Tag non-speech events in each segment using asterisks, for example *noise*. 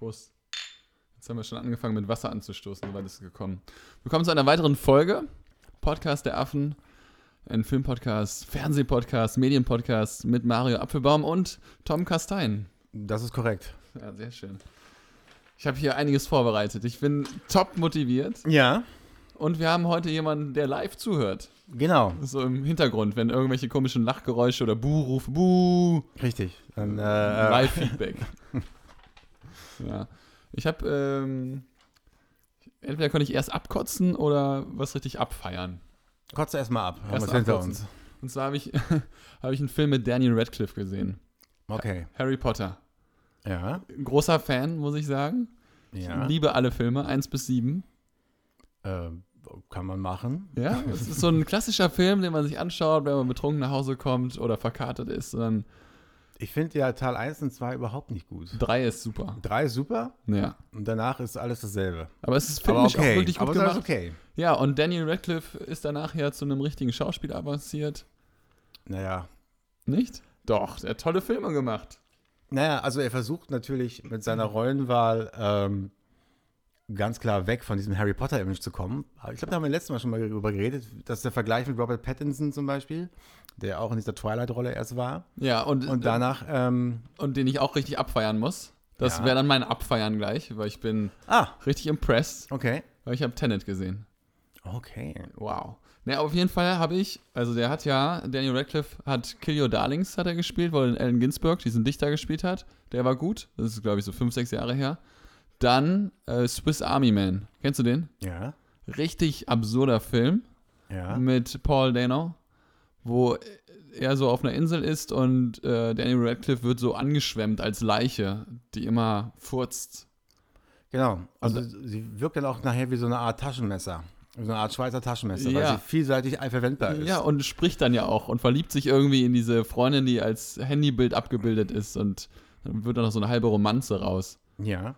Prost. Jetzt haben wir schon angefangen mit Wasser anzustoßen, so weit ist es gekommen. Willkommen zu einer weiteren Folge. Podcast der Affen. Ein Filmpodcast, Fernsehpodcast, Medienpodcast mit Mario Apfelbaum und Tom Kastein. Das ist korrekt. Ja, sehr schön. Ich habe hier einiges vorbereitet. Ich bin top motiviert. Ja, Und wir haben heute jemanden, der live zuhört. genau. So im Hintergrund, wenn irgendwelche komischen Lachgeräusche oder Buh-Rufe, Buh, Richtig. Äh, äh, Live-Feedback. *laughs* ja. Ich habe, ähm, entweder konnte ich erst abkotzen oder was richtig abfeiern. kotze erstmal ab. Haben Erst wir hinter uns. Und zwar habe ich, *laughs* hab ich einen Film mit Daniel Radcliffe gesehen. Okay. Harry Potter. Ja. Großer Fan, muss ich sagen. Ja. Ich liebe alle Filme, 1 bis 7. Äh, kann man machen. Ja, es ist so ein klassischer Film, den man sich anschaut, wenn man betrunken nach Hause kommt oder verkartet ist. Und Ich finde ja Teil 1 und 2 überhaupt nicht gut. 3 ist super. 3 ist super Ja. und danach ist alles dasselbe. Aber es ist filmisch okay. auch wirklich gut Aber es ist gemacht. okay. Ja, und Daniel Radcliffe ist danach ja zu einem richtigen Schauspieler avanciert. Naja. Nicht? Doch, der hat tolle Filme gemacht. Naja, also er versucht natürlich mit seiner Rollenwahl ähm, ganz klar weg von diesem Harry Potter-Image zu kommen. Ich glaube, da haben wir letztes Mal schon mal darüber geredet, dass der Vergleich mit Robert Pattinson zum Beispiel, der auch in dieser Twilight-Rolle erst war. Ja, und, Und danach, ähm, und den ich auch richtig abfeiern muss. Das Ja. wäre dann mein Abfeiern gleich, weil ich bin ah, richtig impressed, okay. weil ich habe Tenet gesehen. Okay. Wow. Ne, auf jeden Fall habe ich, also der hat ja, Daniel Radcliffe hat Kill Your Darlings hat er gespielt, wo Allen Ginsberg diesen Dichter gespielt hat. Der war gut. Das ist, glaube ich, so fünf, sechs Jahre her. Dann äh, Swiss Army Man. Kennst du den? Ja. Richtig absurder Film. Ja. mit Paul Dano, wo er so auf einer Insel ist und äh, Daniel Radcliffe wird so angeschwemmt als Leiche, die immer furzt. Genau. Also sie wirkt dann auch nachher wie so eine Art Taschenmesser. So eine Art Schweizer Taschenmesser, weil Ja. sie vielseitig verwendbar ist. Ja, und spricht dann ja auch und verliebt sich irgendwie in diese Freundin, die als Handybild abgebildet ist und dann wird dann noch so eine halbe Romanze raus. Ja.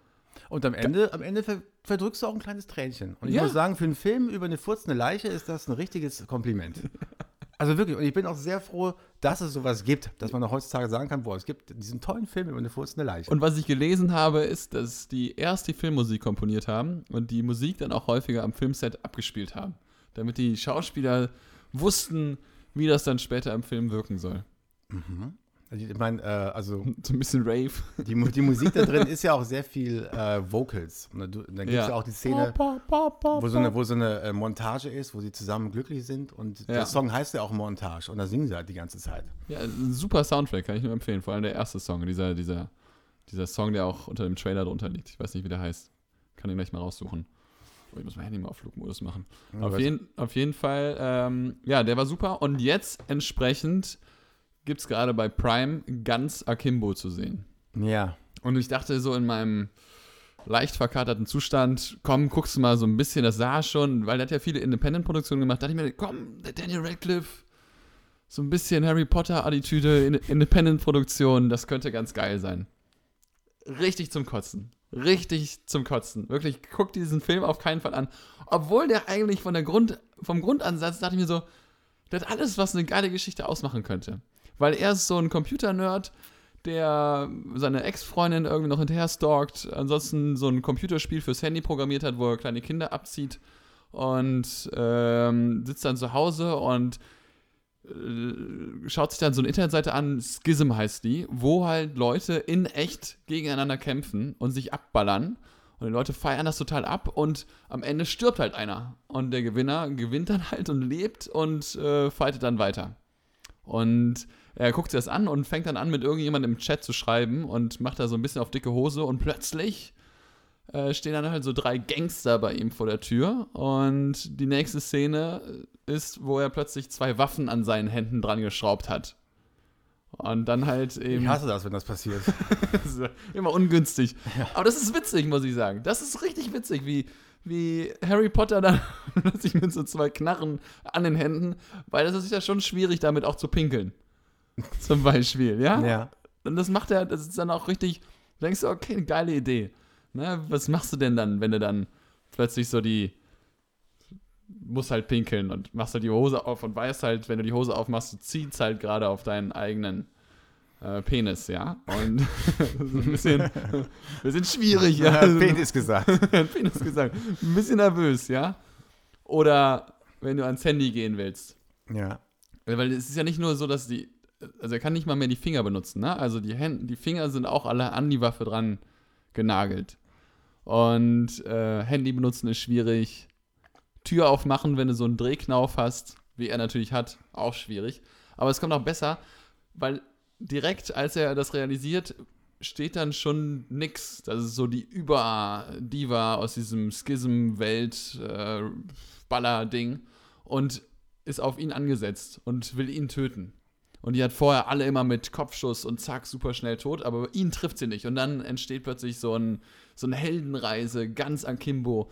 Und am Ende, am Ende ver verdrückst du auch ein kleines Tränchen. Und ich Ja. muss sagen, für einen Film über eine furzende Leiche ist das ein richtiges Kompliment. *laughs* Also wirklich, und ich bin auch sehr froh, dass es sowas gibt, dass man auch heutzutage sagen kann, boah, es gibt diesen tollen Film über eine furzende Leiche. Und was ich gelesen habe, ist, dass die erst die Filmmusik komponiert haben und die Musik dann auch häufiger am Filmset abgespielt haben, damit die Schauspieler wussten, wie das dann später im Film wirken soll. Also ich meine, äh, also *laughs* So ein bisschen Rave. die, die Musik da drin *laughs* ist ja auch sehr viel äh, Vocals. Und dann, dann gibt es Ja. ja. auch die Szene, wo so eine, wo so eine äh, Montage ist, wo sie zusammen glücklich sind. Und Ja. der Song heißt ja auch Montage. Und da singen sie halt die ganze Zeit. Ja, ein super Soundtrack, kann ich nur empfehlen. Vor allem der erste Song, dieser, dieser, dieser Song, der auch unter dem Trailer drunter liegt. Ich weiß nicht, wie der heißt. Kann den gleich mal raussuchen. Oh, ich muss mein Handy mal auf Flugmodus machen. Ja, auf, jeden, auf jeden Fall, ähm, ja, der war super. Und jetzt entsprechend gibt es gerade bei Prime ganz Akimbo zu sehen. Ja. Und ich dachte so in meinem leicht verkaterten Zustand, komm, guckst du mal so ein bisschen, das sah schon, weil der hat ja viele Independent-Produktionen gemacht, dachte ich mir, komm, der Daniel Radcliffe, so ein bisschen Harry Potter-Attitüde, In- Independent-Produktion, das könnte ganz geil sein. Richtig zum Kotzen. Richtig zum Kotzen. Wirklich, guck diesen Film auf keinen Fall an. Obwohl der eigentlich von der Grund, vom Grundansatz dachte ich mir so, der hat alles, was eine geile Geschichte ausmachen könnte. Weil er ist so ein Computer-Nerd, der seine Ex-Freundin irgendwie noch hinterher stalkt, ansonsten so ein Computerspiel fürs Handy programmiert hat, wo er kleine Kinder abzieht und ähm, sitzt dann zu Hause und äh, schaut sich dann so eine Internetseite an, Schism heißt die, wo halt Leute in echt gegeneinander kämpfen und sich abballern. Und die Leute feiern das total ab und am Ende stirbt halt einer. Und der Gewinner gewinnt dann halt und lebt und äh, fightet dann weiter. Und er guckt sich das an und fängt dann an, mit irgendjemandem im Chat zu schreiben und macht da so ein bisschen auf dicke Hose und plötzlich äh, stehen dann halt so drei Gangster bei ihm vor der Tür und die nächste Szene ist, wo er plötzlich zwei Waffen an seinen Händen dran geschraubt hat. Und dann halt eben Ich hasse das, wenn das passiert. *laughs* immer ungünstig. Aber das ist witzig, muss ich sagen. Das ist richtig witzig, wie, wie Harry Potter dann *laughs* plötzlich mit so zwei Knarren an den Händen, weil das ist ja schon schwierig, damit auch zu pinkeln. *laughs* Zum Beispiel, ja? ja. Und das macht er, das ist dann auch richtig, du denkst du, okay, eine geile Idee. Ne, was machst du denn dann, wenn du dann plötzlich so die, musst halt pinkeln und machst halt die Hose auf und weißt halt, wenn du die Hose aufmachst, du ziehst halt gerade auf deinen eigenen äh, Penis, ja. Und *laughs* ein bisschen, *laughs* bisschen schwierig, ja. Ja, Penis gesagt. Penis gesagt. Ein bisschen nervös, ja. Oder wenn du ans Handy gehen willst. Ja. Weil es ist ja nicht nur so, dass die, also er kann nicht mal mehr die Finger benutzen, ne? Also die, Hände, die Finger sind auch alle an die Waffe dran genagelt. Und äh, Handy benutzen ist schwierig. Tür aufmachen, wenn du so einen Drehknauf hast, wie er natürlich hat, auch schwierig. Aber es kommt auch besser, weil direkt, als er das realisiert, steht dann schon nix. Das ist so die Über-Diva aus diesem Schism-Welt-Baller-Ding und ist auf ihn angesetzt und will ihn töten. Und die hat vorher alle immer mit Kopfschuss und zack, super schnell tot, aber ihn trifft sie nicht. Und dann entsteht plötzlich so, ein, so eine Heldenreise, ganz akimbo.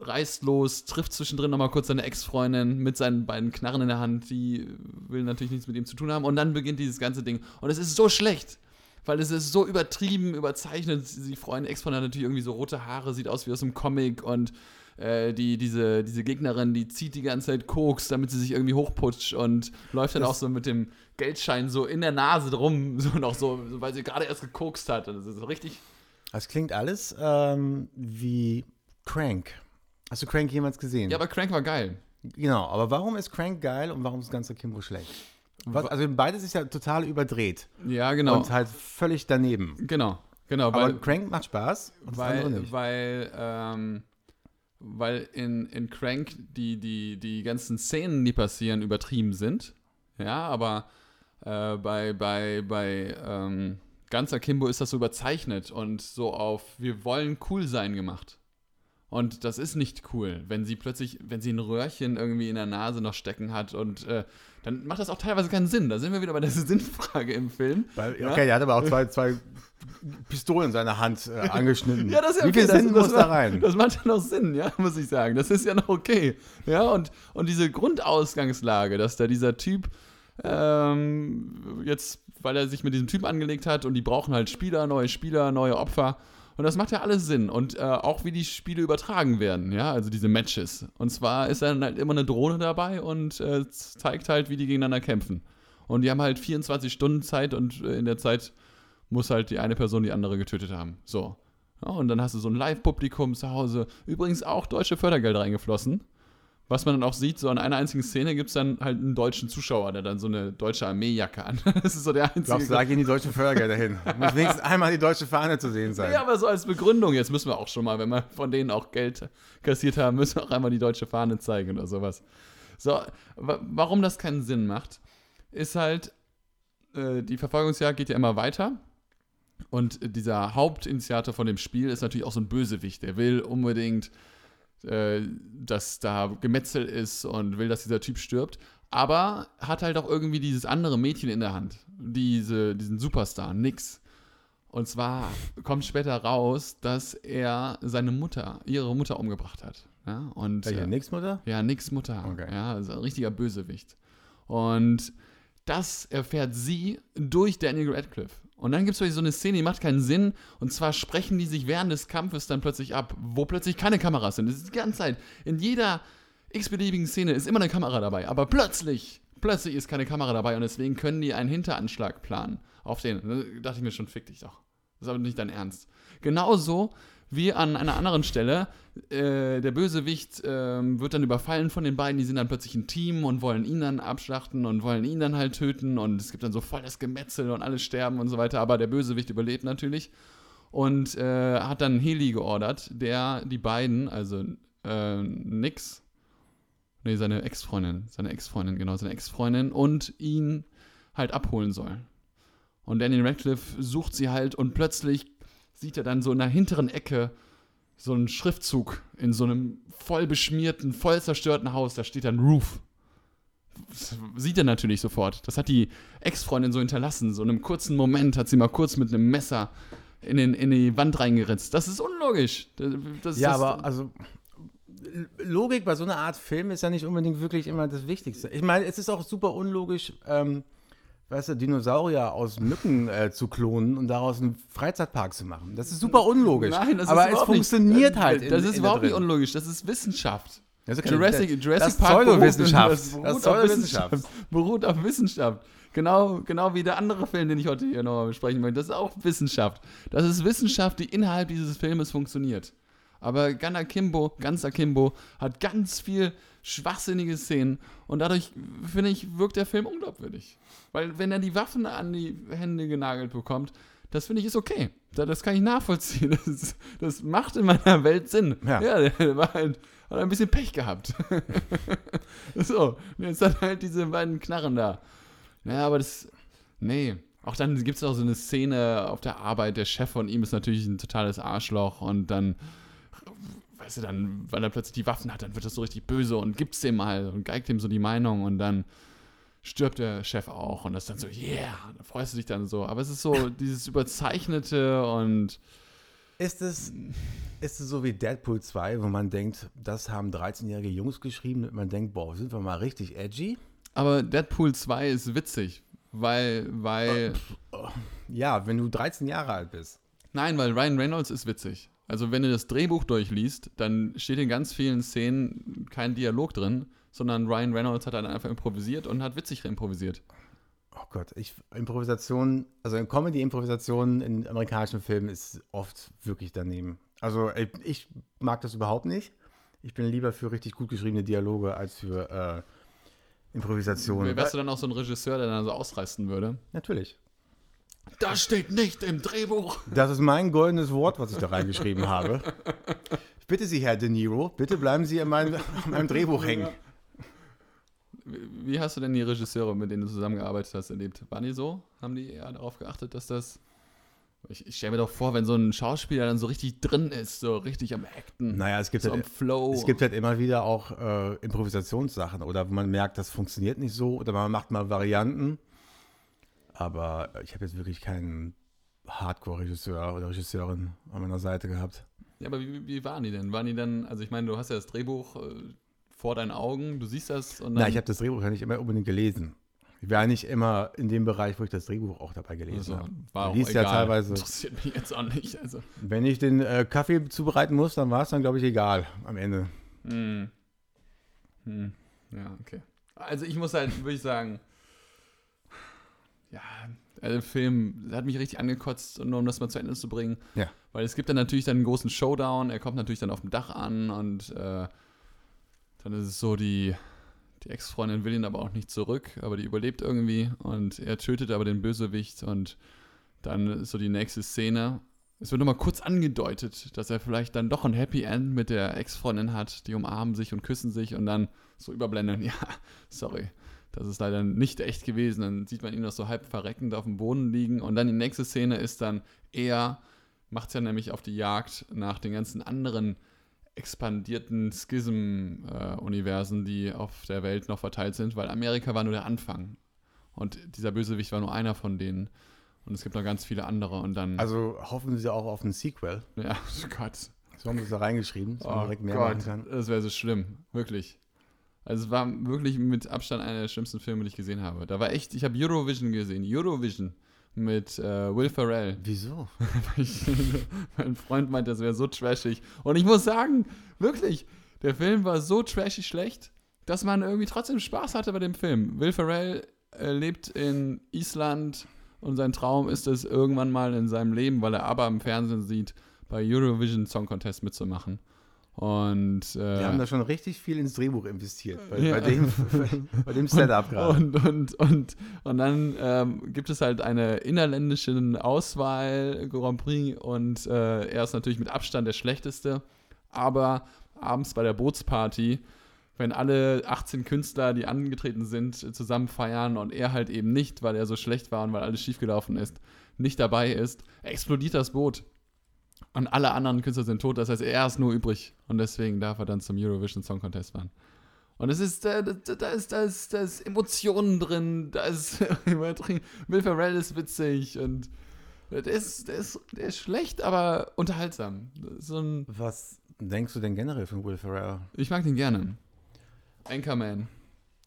Reist los, trifft zwischendrin nochmal kurz seine Ex-Freundin mit seinen beiden Knarren in der Hand. Die will natürlich nichts mit ihm zu tun haben. Und dann beginnt dieses ganze Ding. Und es ist so schlecht, weil es ist so übertrieben, überzeichnet. Die Freundin, Ex-Freundin hat natürlich irgendwie so rote Haare, sieht aus wie aus einem Comic und äh, die, diese, diese Gegnerin, die zieht die ganze Zeit Koks, damit sie sich irgendwie hochputscht und läuft dann Das- auch so mit dem Geldschein so in der Nase drum, *laughs* so noch so, weil sie gerade erst gekokst hat. Und das ist so richtig. Das klingt alles ähm, wie Crank. Hast du Crank jemals gesehen? Ja, aber Crank war geil. Genau, aber warum ist Crank geil und warum ist das ganze Kimbo schlecht? Was, also beides ist ja total überdreht Ja, genau. und halt völlig daneben. genau, genau. Aber Weil, Crank macht Spaß weil, weil, ähm, weil in, in Crank die, die, die ganzen Szenen, die passieren, übertrieben sind. Ja, aber äh, bei, bei, bei ähm, ganz Akimbo ist das so überzeichnet und so auf wir wollen cool sein gemacht. Und das ist nicht cool, wenn sie plötzlich, wenn sie ein Röhrchen irgendwie in der Nase noch stecken hat und äh, dann macht das auch teilweise keinen Sinn. Da sind wir wieder bei der *laughs* Sinnfrage im Film. Weil, Ja? okay, er hat aber auch zwei, zwei Pistolen in seiner Hand äh, *laughs* angeschnitten. Ja, das ist ja Wie okay. viel das, Sinn das muss da macht- *laughs* rein? Das macht ja noch Sinn, ja, muss ich sagen. Das ist ja noch okay. Ja, und, und diese Grundausgangslage, dass da dieser Typ ähm, jetzt, weil er sich mit diesem Typen angelegt hat und die brauchen halt Spieler, neue Spieler, neue Opfer. Und das macht ja alles Sinn. Und äh, auch wie die Spiele übertragen werden, ja, also diese Matches. Und zwar ist dann halt immer eine Drohne dabei und äh, zeigt halt, wie die gegeneinander kämpfen. Und die haben halt 24 Stunden Zeit und äh, in der Zeit muss halt die eine Person die andere getötet haben. So. Ja, und dann hast du so ein Live-Publikum zu Hause. Übrigens auch deutsche Fördergelder reingeflossen. Was man dann auch sieht, so an einer einzigen Szene gibt es dann halt einen deutschen Zuschauer, der dann so eine deutsche Armeejacke an. *laughs* Das ist so der einzige. Glaubst du, da gehen die deutschen Fördergelder hin? *laughs* Muss wenigstens einmal die deutsche Fahne zu sehen sein. Ja, aber so als Begründung, jetzt müssen wir auch schon mal, wenn wir von denen auch Geld kassiert haben, müssen wir auch einmal die deutsche Fahne zeigen oder sowas. So, wa warum das keinen Sinn macht, ist halt, äh, die Verfolgungsjagd geht ja immer weiter. Und dieser Hauptinitiator von dem Spiel ist natürlich auch so ein Bösewicht. Der will unbedingt, äh, dass da Gemetzel ist und will, dass dieser Typ stirbt. Aber hat halt auch irgendwie dieses andere Mädchen in der Hand. Diese, diesen Superstar, Nix. Und zwar kommt später raus, dass er seine Mutter, ihre Mutter umgebracht hat. Ja, und Welche äh, Nix-Mutter? ja, nix Mutter. Okay. Ja, also ein richtiger Bösewicht. Und das erfährt sie durch Daniel Radcliffe. Und dann gibt es so eine Szene, die macht keinen Sinn. Und zwar sprechen die sich während des Kampfes dann plötzlich ab, wo plötzlich keine Kameras sind. Das ist die ganze Zeit. In jeder x-beliebigen Szene ist immer eine Kamera dabei. Aber plötzlich, plötzlich ist keine Kamera dabei. Und deswegen können die einen Hinteranschlag planen auf den. Da dachte ich mir schon, fick dich doch. Das ist aber nicht dein Ernst. Genauso wie an einer anderen Stelle, äh, der Bösewicht ähm, wird dann überfallen von den beiden, die sind dann plötzlich ein Team und wollen ihn dann abschlachten und wollen ihn dann halt töten und es gibt dann so voll das Gemetzel und alle sterben und so weiter, aber der Bösewicht überlebt natürlich und äh, hat dann Heli geordert, der die beiden, also äh, Nix, nee, seine Ex-Freundin, seine Ex-Freundin, genau, seine Ex-Freundin und ihn halt abholen soll. Und Daniel Radcliffe sucht sie halt und plötzlich sieht er dann so in der hinteren Ecke so einen Schriftzug in so einem voll beschmierten, voll zerstörten Haus. Da steht dann Roof. Das sieht er natürlich sofort. Das hat die Ex-Freundin so hinterlassen. So in einem kurzen Moment hat sie mal kurz mit einem Messer in, den, in die Wand reingeritzt. Das ist unlogisch. Das, das, Ja, das, aber also Logik bei so einer Art Film ist ja nicht unbedingt wirklich immer das Wichtigste. Ich meine, es ist auch super unlogisch, ähm, weißt du, Dinosaurier aus Mücken äh, zu klonen und daraus einen Freizeitpark zu machen. Das ist super unlogisch. Nein, das aber ist es funktioniert nicht, halt. Das in- ist in da überhaupt nicht drin. unlogisch. Das ist Wissenschaft. Das ist keine- Jurassic, das- Jurassic das ist Park Pseudowissenschaft. beruht, Das ist beruht, auf Pseudowissenschaft. Wissenschaft. beruht auf Wissenschaft. Genau, genau wie der andere Film, den ich heute hier nochmal besprechen möchte. Das ist auch Wissenschaft. Das ist Wissenschaft, die innerhalb dieses Filmes funktioniert. Aber Gun Akimbo, ganz Akimbo, hat ganz viel schwachsinnige Szenen und dadurch, finde ich, wirkt der Film unglaubwürdig. Weil wenn er die Waffen an die Hände genagelt bekommt, das finde ich ist okay. Das kann ich nachvollziehen. *laughs* Das, das macht in meiner Welt Sinn. Ja. ja der *laughs* war halt, hat ein bisschen Pech gehabt. *laughs* so, jetzt hat er halt diese beiden Knarren da. Naja, aber das, nee. Auch dann gibt es auch so eine Szene auf der Arbeit, der Chef von ihm ist natürlich ein totales Arschloch und dann, weißt du, dann, weil er plötzlich die Waffen hat, dann wird das so richtig böse und gibt's dem mal und geigt ihm so die Meinung und dann stirbt der Chef auch und das ist dann so, yeah, da freust du dich dann so. Aber es ist so *laughs* dieses Überzeichnete und Ist es, ist es so wie Deadpool 2, wo man denkt, das haben 13-jährige Jungs geschrieben und man denkt, boah, sind wir mal richtig edgy? Aber Deadpool 2 ist witzig, weil, weil, Ja, wenn du 13 Jahre alt bist. nein, weil Ryan Reynolds ist witzig. Also wenn du das Drehbuch durchliest, dann steht in ganz vielen Szenen kein Dialog drin, sondern Ryan Reynolds hat dann einfach improvisiert und hat witzig improvisiert. Oh Gott, ich, Improvisation, also in Comedy-Improvisation in amerikanischen Filmen ist oft wirklich daneben. Also ich, ich mag das überhaupt nicht. Ich bin lieber für richtig gut geschriebene Dialoge als für äh, Improvisation. Wärst du dann auch so ein Regisseur, der dann so ausreißen würde? Natürlich. Das steht nicht im Drehbuch. Das ist mein goldenes Wort, was ich da reingeschrieben habe. Ich bitte Sie, Herr De Niro, bitte bleiben Sie in meinem, in meinem Drehbuch hängen. Wie hast du denn die Regisseure, mit denen du zusammengearbeitet hast, erlebt? Waren die so? Haben die eher darauf geachtet, dass das. Ich, ich stelle mir doch vor, wenn so ein Schauspieler dann so richtig drin ist, so richtig am Acten, Naja, es gibt, so am halt, Flow. es gibt halt immer wieder auch äh, Improvisationssachen oder wo man merkt, das funktioniert nicht so oder man macht mal Varianten. Aber ich habe jetzt wirklich keinen Hardcore-Regisseur oder Regisseurin an meiner Seite gehabt. Ja, aber wie, wie waren die denn? Waren die dann, also ich meine, du hast ja das Drehbuch äh, vor deinen Augen, du siehst das und dann. Na, ich habe das Drehbuch ja nicht immer unbedingt gelesen. Ich war nicht immer in dem Bereich, wo ich das Drehbuch auch dabei gelesen also, habe. war auch liest ja egal. teilweise- Interessiert mich jetzt auch nicht. Also. Wenn ich den äh, Kaffee zubereiten muss, dann war es dann, glaube ich, egal am Ende. Hm. Hm. Ja, okay. Also ich muss halt wirklich sagen, ja, der Film der hat mich richtig angekotzt, nur um das mal zu Ende zu bringen. Ja. Weil es gibt dann natürlich dann einen großen Showdown, er kommt natürlich dann auf dem Dach an und äh, dann ist es so, die, die Ex-Freundin will ihn aber auch nicht zurück, aber die überlebt irgendwie und er tötet aber den Bösewicht und dann ist so die nächste Szene. Es wird nochmal kurz angedeutet, dass er vielleicht dann doch ein Happy End mit der Ex-Freundin hat. Die umarmen sich und küssen sich und dann so überblenden. *laughs* Ja, sorry, das ist leider nicht echt gewesen. Dann sieht man ihn noch so halb verreckend auf dem Boden liegen. Und dann die nächste Szene ist dann, er macht es ja nämlich auf die Jagd nach den ganzen anderen expandierten Schism-Universen, die auf der Welt noch verteilt sind, weil Amerika war nur der Anfang. Und dieser Bösewicht war nur einer von denen. Und es gibt noch ganz viele andere. Und dann. Also hoffen Sie auch auf ein Sequel. ja, *laughs* oh Gott. So haben Sie es da reingeschrieben, dass man Oh direkt mehr Gott, machen kann. das wäre so schlimm. Wirklich. Also es war wirklich mit Abstand einer der schlimmsten Filme, die ich gesehen habe. Da war echt, ich habe Eurovision gesehen. Eurovision mit äh, Will Ferrell. Wieso? *laughs* Ich, mein Freund meint, das wäre so trashig. Und ich muss sagen, wirklich, der Film war so trashig schlecht, dass man irgendwie trotzdem Spaß hatte bei dem Film. Will Ferrell äh, lebt in Island und sein Traum ist es, irgendwann mal in seinem Leben, weil er aber im Fernsehen sieht, bei Eurovision Song Contest mitzumachen. Und äh, Die haben da schon richtig viel ins Drehbuch investiert. Bei, Ja. bei, dem, *laughs* bei dem Setup gerade. Und, und, und, und dann ähm, gibt es halt eine innerländische Auswahl Grand Prix und äh, er ist natürlich mit Abstand der schlechteste. Aber abends bei der Bootsparty, wenn alle 18 Künstler, die angetreten sind, zusammen feiern und er halt eben nicht, weil er so schlecht war und weil alles schiefgelaufen ist, nicht dabei ist, explodiert das Boot. Und alle anderen Künstler sind tot, das heißt, er ist nur übrig. Und deswegen darf er dann zum Eurovision Song Contest fahren. Und es ist, äh, da, da, ist, da, ist, da ist Emotionen drin, da ist. *laughs* Will Ferrell ist witzig und der ist, der ist, der ist schlecht, aber unterhaltsam. So ein, Was denkst du denn generell von Will Ferrell? ich mag den gerne. Anchorman.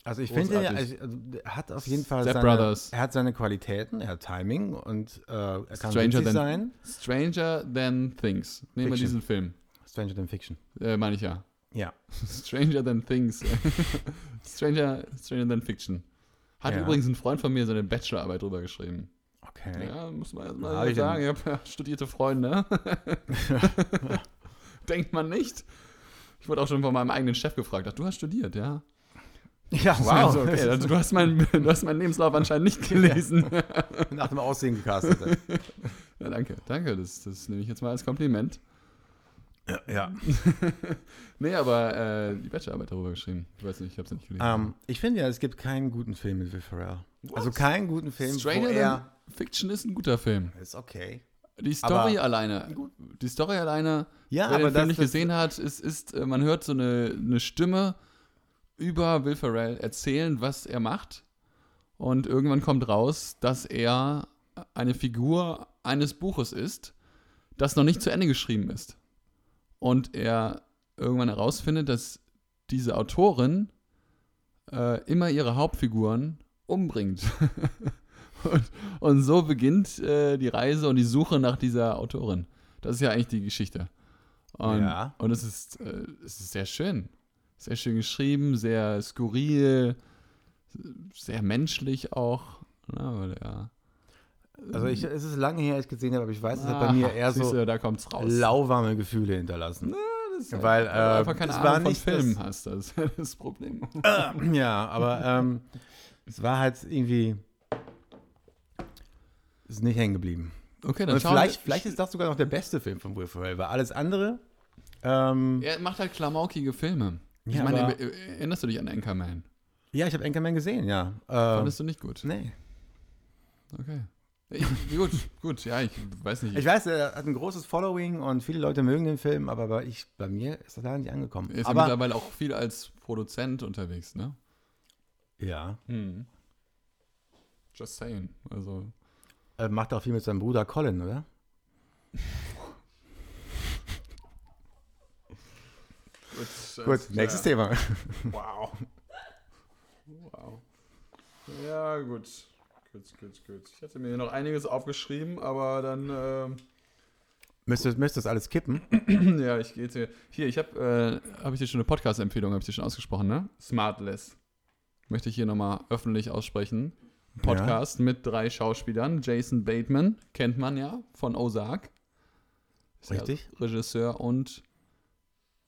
Also ich finde, er also, er hat auf jeden Fall Step seine, Brothers. er hat seine Qualitäten, er hat Timing und äh, er kann Stranger than- sein. Stranger Than Things. Nehmen wir diesen Film. Stranger Than Fiction. Äh, meine ich ja. Ja. *laughs* Stranger Than Things. *laughs* Stranger, Stranger Than Fiction. Hat Ja. übrigens ein Freund von mir seine Bachelorarbeit drüber geschrieben. Okay. Ja, muss man erst Na, hab mal ich sagen. Ich habe ja studierte Freunde. *laughs* Denkt man nicht. Ich wurde auch schon von meinem eigenen Chef gefragt. Ach, du hast studiert, ja? *laughs* Ja, wow. Also, okay, also, du, hast mein, *laughs* du hast meinen Lebenslauf anscheinend nicht *laughs* gelesen. Nach dem Aussehen gecastet. Ja, danke, danke. Das, das nehme ich jetzt mal als Kompliment. ja. Nee, aber äh, die Bachelorarbeit darüber geschrieben. Ich weiß nicht, ich habe es nicht gelesen. Ähm, ich finde ja, es gibt keinen guten Film mit Will Ferrell. Also keinen guten Film, Stranger wo er... Than Fiction ist ein guter Film. Ist okay. Die Story Aber- alleine, die Story alleine, Ja, wer aber den Film nicht gesehen hat, ist, ist, äh, man hört so eine, eine Stimme über Will Ferrell erzählen, was er macht. Und irgendwann kommt raus, dass er eine Figur eines Buches ist, das noch nicht zu Ende geschrieben ist. Und er irgendwann herausfindet, dass diese Autorin äh, immer ihre Hauptfiguren umbringt. *laughs* und, und so beginnt äh, die Reise und die Suche nach dieser Autorin. Das ist ja eigentlich die Geschichte. Und, Ja. und es ist, äh, es ist sehr schön. Sehr schön geschrieben, sehr skurril, sehr menschlich auch. Ja, weil er, Also ich, es ist lange her, als ich gesehen habe, aber ich weiß, es hat bei mir Ah, eher so du, lauwarme Gefühle hinterlassen. Das ist weil, äh, einfach keine Ahnung war von nicht Filmen das- hast. Das ist ja *laughs* das Problem. Ja, aber ähm, es war halt irgendwie. Ist nicht hängen geblieben. Okay, dann vielleicht, wir- vielleicht ist das sogar noch der beste Film von Will Ferrell, weil alles andere. Ähm, Er macht halt klamaukige Filme. Ich Ja, meine, er- erinnerst du dich an Anchorman? ja, ich habe Anchorman gesehen, ja. Ähm, Fandest du nicht gut? nee. Okay. Ich, gut, *laughs* gut, ja, ich weiß nicht. Ich weiß, er hat ein großes Following und viele Leute mögen den Film, aber bei, ich, bei mir ist er da nicht angekommen. er ist ja aber, mittlerweile auch viel als Produzent unterwegs, ne? ja. Just saying. Also, Er macht auch viel mit seinem Bruder Colin, oder? *laughs* gut, Gut, nächstes Thema. Wow. Wow. Ja, gut. Gut, gut, gut. Ich hatte mir hier noch einiges aufgeschrieben, aber dann, ähm, Müsstest müsste das alles kippen? *clears throat* ja, ich gehe jetzt hier. Hier, ich habe, äh, ich dir schon eine Podcast-Empfehlung, habe ich dir schon ausgesprochen, ne? Smartless. Möchte ich hier nochmal öffentlich aussprechen. Podcast mit drei Schauspielern. Jason Bateman, kennt man ja, von Ozark. Ist ja Richtig. Regisseur und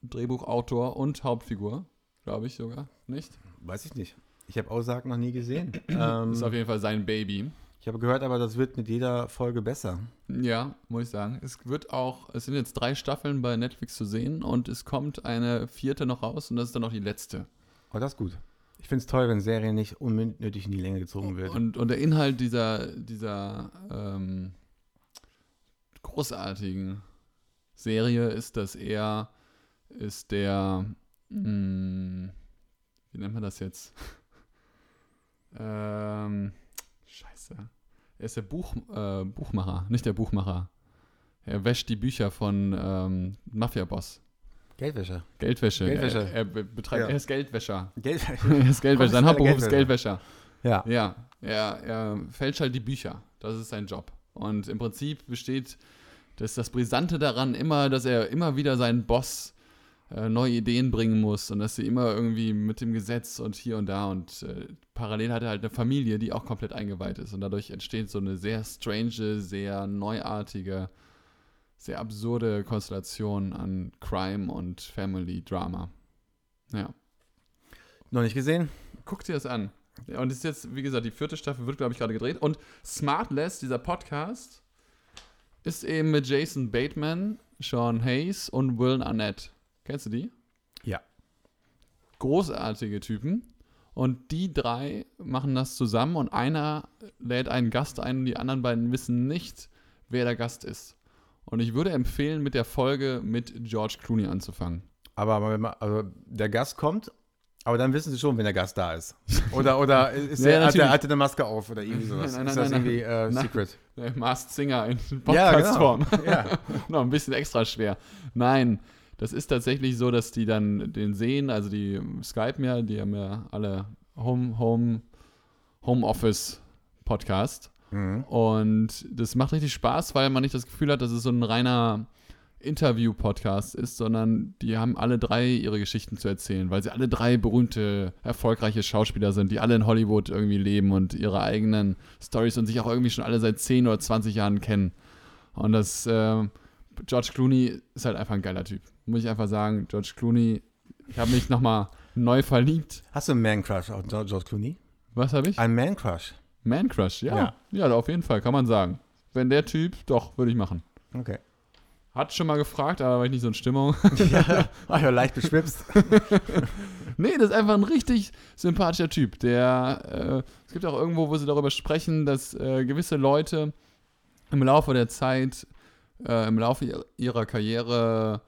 Drehbuchautor und Hauptfigur, glaube ich sogar, nicht? Weiß ich nicht. Ich habe Ozark noch nie gesehen. ähm, *clears throat* Ist auf jeden Fall sein Baby. ich habe gehört, aber das wird mit jeder Folge besser. Ja, muss ich sagen. Es wird auch, es sind jetzt drei Staffeln bei Netflix zu sehen und es kommt eine vierte noch raus und das ist dann auch die letzte. Aber das ist gut. Ich finde es toll, wenn Serien nicht unnötig in die Länge gezogen wird. Und, und der Inhalt dieser, dieser ähm, großartigen Serie ist, dass er ist der, mh, wie nennt man das jetzt? *laughs* ähm, scheiße. Er ist der Buch, äh, Buchmacher, nicht der Buchmacher. Er wäscht die Bücher von ähm, Mafia-Boss. Geldwäsche. Geldwäsche. Geldwäsche. Er, er, be- betreibt, Ja. er ist Geldwäscher. Geldwäsche. *laughs* er ist Geldwäscher. Sein Hauptberuf ist Geldwäscher. Geldwäscher. Ja. Ja, er, er fälscht halt die Bücher. Das ist sein Job. Und im Prinzip besteht das, das Brisante daran immer, dass er immer wieder seinen Boss äh, neue Ideen bringen muss und dass sie immer irgendwie mit dem Gesetz und hier und da und äh, parallel hat er halt eine Familie, die auch komplett eingeweiht ist. Und dadurch entsteht so eine sehr strange, sehr neuartige, sehr absurde Konstellation an Crime und Family Drama. Ja. Noch nicht gesehen? Guck dir das an. Und es ist jetzt, wie gesagt, die vierte Staffel wird, glaube ich, gerade gedreht. Und Smartless, dieser Podcast, ist eben mit Jason Bateman, Sean Hayes und Will Arnett. Kennst du die? Ja. Großartige Typen. Und die drei machen das zusammen und einer lädt einen Gast ein und die anderen beiden wissen nicht, wer der Gast ist. Und ich würde empfehlen, mit der Folge mit George Clooney anzufangen. Aber, man, also der Gast kommt, aber dann wissen sie schon, wenn der Gast da ist. Oder, oder *laughs* ist Ja, der, hat, der, hat der eine Maske auf oder irgendwie sowas. Nein, nein, ist das nein, irgendwie äh. Secret? Der Masked Singer in Ja, Podcast-Form. genau. Ja. *laughs* Noch ein bisschen extra schwer. Nein, das ist tatsächlich so, dass die dann den sehen, also die Skype ja, die haben ja alle Home, Home, Homeoffice Podcast. Mhm. Und das macht richtig Spaß, weil man nicht das Gefühl hat, dass es so ein reiner Interview-Podcast ist, sondern die haben alle drei ihre Geschichten zu erzählen, weil sie alle drei berühmte, erfolgreiche Schauspieler sind, die alle in Hollywood irgendwie leben und ihre eigenen Stories und sich auch irgendwie schon alle seit 10 oder 20 Jahren kennen. Und das, äh, George Clooney ist halt einfach ein geiler Typ. Muss ich einfach sagen, George Clooney, ich habe mich nochmal neu verliebt. Hast du einen Man-Crush auf George Clooney? Was habe ich? Ein Man-Crush. Man-Crush, ja. Ja. ja. auf jeden Fall, kann man sagen. Wenn der Typ, doch, würde ich machen. Okay. Hat schon mal gefragt, aber war ich nicht so in Stimmung. *laughs* *laughs* ja, war ja leicht beschwipst. *laughs* nee, das ist einfach ein richtig sympathischer Typ. Der, äh, es gibt auch irgendwo, wo sie darüber sprechen, dass äh, gewisse Leute im Laufe der Zeit, äh, im Laufe ihr- ihrer Karriere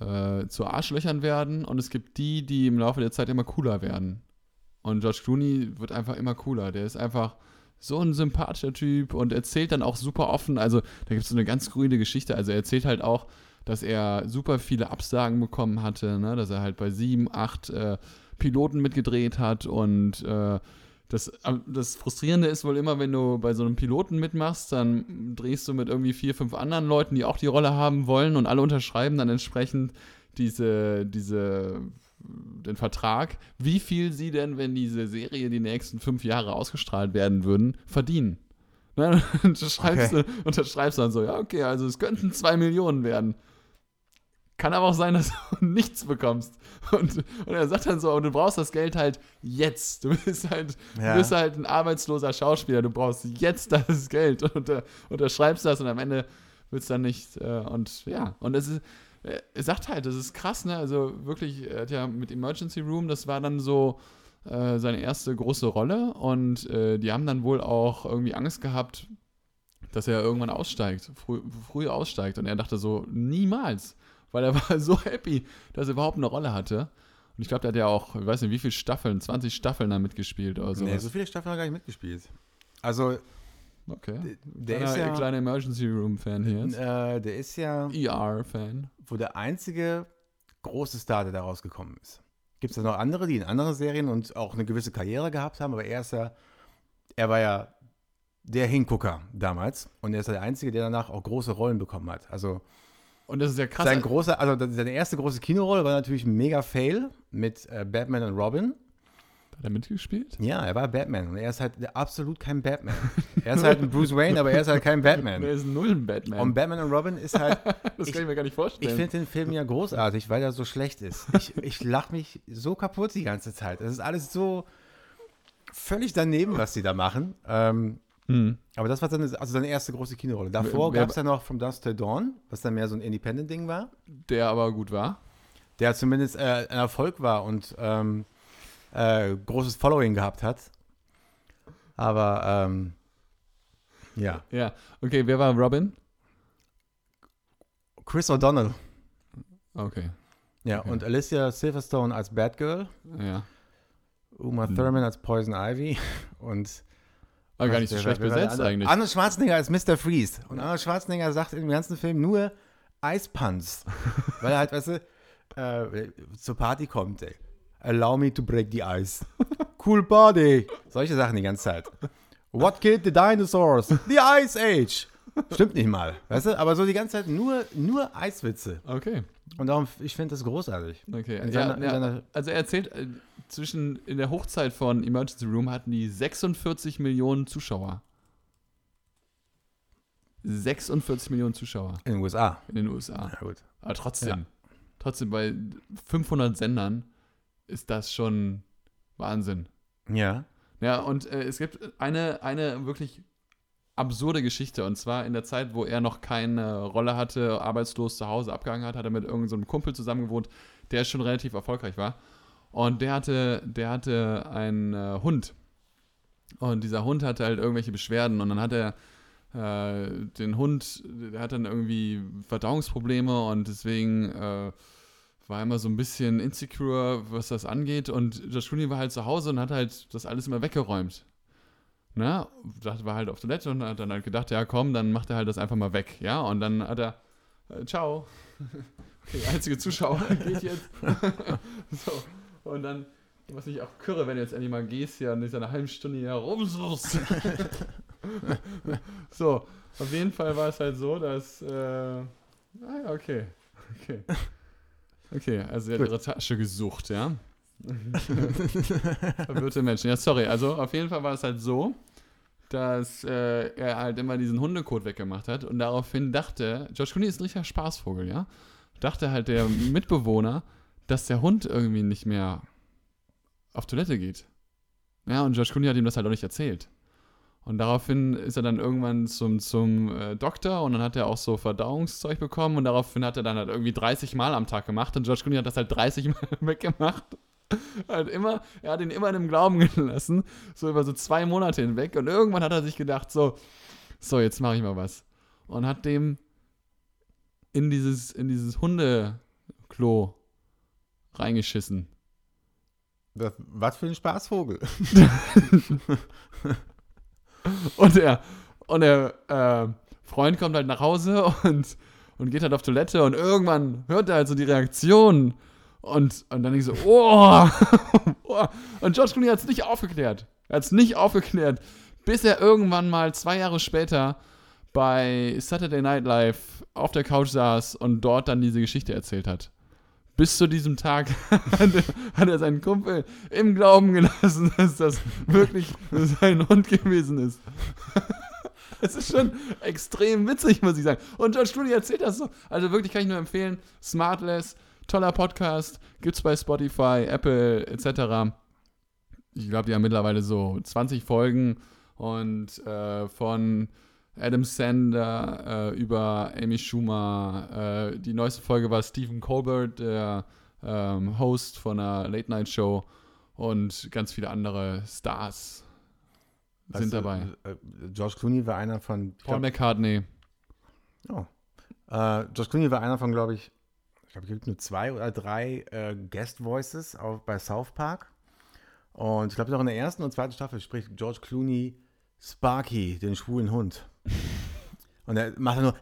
äh, zu Arschlöchern werden und es gibt die, die im Laufe der Zeit immer cooler werden. Und George Clooney wird einfach immer cooler. Der ist einfach so ein sympathischer Typ und erzählt dann auch super offen. Also da gibt es so eine ganz grüne Geschichte. Also er erzählt halt auch, dass er super viele Absagen bekommen hatte, ne? dass er halt bei sieben, acht äh, Piloten mitgedreht hat und äh, das, das Frustrierende ist wohl immer, wenn du bei so einem Piloten mitmachst, dann drehst du mit irgendwie vier, fünf anderen Leuten, die auch die Rolle haben wollen und alle unterschreiben dann entsprechend diese, diese, den Vertrag, wie viel sie denn, wenn diese Serie die nächsten fünf Jahre ausgestrahlt werden würden, verdienen. Ne? *laughs* Und du schreibst, Okay. du, unterschreibst dann so, ja, okay, also es könnten zwei Millionen werden. Kann aber auch sein, dass du *laughs* nichts bekommst. Und, und er sagt dann so, und du brauchst das Geld halt jetzt. Du bist halt, Ja. du bist halt ein arbeitsloser Schauspieler. Du brauchst jetzt das Geld. Und unter, unterschreibst das und am Ende wird es dann nicht. Äh, und ja, und es ist, äh, er sagt halt, das ist krass, ne? Also wirklich, er hat ja mit Emergency Room, das war dann so äh, seine erste große Rolle. Und äh, die haben dann wohl auch irgendwie Angst gehabt, dass er irgendwann aussteigt, früh, früh aussteigt. Und er dachte so, niemals. Weil er *laughs* war so happy, dass er überhaupt eine Rolle hatte. Und ich glaube, der hat ja auch, ich weiß nicht, wie viele Staffeln, 20 Staffeln da mitgespielt oder so. Nee, so viele Staffeln hat er gar nicht mitgespielt. Also, okay. der Kleiner, ist ja, kleiner Emergency Room-Fan hier jetzt. äh, der ist ja ER-Fan. wo der einzige große Star, der da rausgekommen ist. Gibt es da noch andere, die in anderen Serien und auch eine gewisse Karriere gehabt haben, aber er ist ja, er war ja der Hingucker damals und er ist ja der Einzige, der danach auch große Rollen bekommen hat. Also Und das ist ja krass. sein großer, also seine erste große Kinorolle war natürlich ein mega Fail mit äh, Batman und Robin. Hat er mitgespielt? Ja, er war Batman und er ist halt absolut kein Batman. er ist halt ein Bruce Wayne, aber er ist halt kein *laughs* Batman. Der ist null ein Batman. Und Batman und Robin ist halt *laughs* das ich- kann ich mir gar nicht Ich vorstellen. finde den Film ja großartig, weil er so schlecht ist. Ich, ich lache mich so kaputt die ganze Zeit. Es ist alles so völlig daneben, was sie da machen. Ähm, Hm. aber das war seine, also seine erste große Kinorolle. Davor gab es ja noch From Dusk Till Dawn, was dann mehr so ein Independent-Ding war. Der aber gut war. Der zumindest äh, ein Erfolg war und ähm, äh, großes Following gehabt hat. Aber ähm, ja, Ja. Okay, wer war Robin? Chris O'Donnell. Okay. Ja, Okay. und Alicia Silverstone als Batgirl, Ja. Uma Hm. Thurman als Poison Ivy *laughs* und War gar nicht so schlecht besetzt eigentlich. Arnold Schwarzenegger als Mr. Freeze. Und Arnold Schwarzenegger sagt im ganzen Film nur Eispuns. *laughs* weil er halt, weißt du, äh, zur Party kommt, ey. Allow me to break the ice. *laughs* Cool Party. Solche Sachen die ganze Zeit. What killed the dinosaurs? The Ice Age. Stimmt nicht mal, weißt du? Aber so die ganze Zeit nur, nur Eiswitze. Okay. Und darum, ich finde das großartig. Okay. In ja, seiner- in ja, seiner- also er erzählt, äh, zwischen in der Hochzeit von Emergency Room hatten die 46 Millionen Zuschauer. 46 Millionen Zuschauer In den USA. in den USA. Ja, gut. Aber trotzdem, Ja. trotzdem bei 500 Sendern ist das schon Wahnsinn. Ja. Ja, und äh, es gibt eine, eine wirklich absurde Geschichte. Und zwar in der Zeit, wo er noch keine Rolle hatte, arbeitslos zu Hause abgehangen hat, hat er mit irgendeinem so Kumpel zusammen gewohnt, der schon relativ erfolgreich war. Und der hatte, der hatte einen äh, Hund. Und dieser Hund hatte halt irgendwelche Beschwerden. Und dann hat er äh, den Hund, der hat dann irgendwie Verdauungsprobleme und deswegen äh, war er immer so ein bisschen insecure, was das angeht. Und Josh Clooney war halt zu Hause und hat halt das alles immer weggeräumt. Ne? Dachte, war halt auf Toilette und hat dann halt gedacht, ja komm, dann macht er halt das einfach mal weg. Ja, und dann hat er, äh, ciao. *laughs* Okay, einzige Zuschauer *laughs* geht jetzt. *laughs* so. Und dann, was ich auch kürre, wenn du jetzt endlich mal gehst hier und nicht eine halbe Stunde hier rumsuchst. so, auf jeden Fall war es halt so, dass, äh, Ah, ja, okay. Okay. Okay, also sie hat Gut. ihre Tasche gesucht, ja? *laughs* Verwirrte Menschen. Ja, sorry. Also auf jeden Fall war es halt so, dass äh, er halt immer diesen Hundekot weggemacht hat und daraufhin dachte, George Clooney ist ein richtiger Spaßvogel, ja? Dachte halt der Mitbewohner, dass der Hund irgendwie nicht mehr auf Toilette geht. Ja, und George Clooney hat ihm das halt auch nicht erzählt. Und daraufhin ist er dann irgendwann zum, zum äh, Doktor und dann hat er auch so Verdauungszeug bekommen und daraufhin hat er dann halt irgendwie 30 Mal am Tag gemacht und George Clooney hat das halt 30 Mal *laughs* weggemacht. *laughs* Halt immer, er hat ihn immer in dem Glauben gelassen, so über so zwei Monate hinweg und irgendwann hat er sich gedacht, so, so, jetzt mache ich mal was. Und hat dem in dieses, in dieses Hundeklo reingeschissen. Das, was für ein Spaßvogel. *laughs* Und der, und der äh, Freund kommt halt nach Hause und, und geht halt auf Toilette und irgendwann hört er halt so die Reaktion und, und dann ich so, oh, *laughs* oh. Und George Clooney hat es nicht aufgeklärt. Er hat es nicht aufgeklärt, bis er irgendwann mal zwei Jahre später bei Saturday Night Live auf der Couch saß und dort dann diese Geschichte erzählt hat. Bis zu diesem Tag *laughs* hat er, hat er seinen Kumpel im Glauben gelassen, *laughs* dass das wirklich sein Hund gewesen ist. Es ist schon extrem witzig, muss ich sagen. Und George Clooney erzählt das so. Also wirklich kann ich nur empfehlen. Smartless, toller Podcast, gibt's bei Spotify, Apple etc. Ich glaube, die haben mittlerweile so 20 Folgen und äh, von Adam Sander äh, über Amy Schumer. Äh, die neueste Folge war Stephen Colbert, der ähm, Host von einer Late-Night-Show und ganz viele andere Stars sind du, dabei. äh, George Clooney war einer von. Paul glaub, McCartney. oh. äh, George Clooney war einer von, glaube ich, ich glaube, es gibt nur zwei oder drei äh, Guest Voices auf, bei South Park. Und ich glaube, auch in der ersten und zweiten Staffel spricht George Clooney Sparky, den schwulen Hund. *laughs* Und er macht dann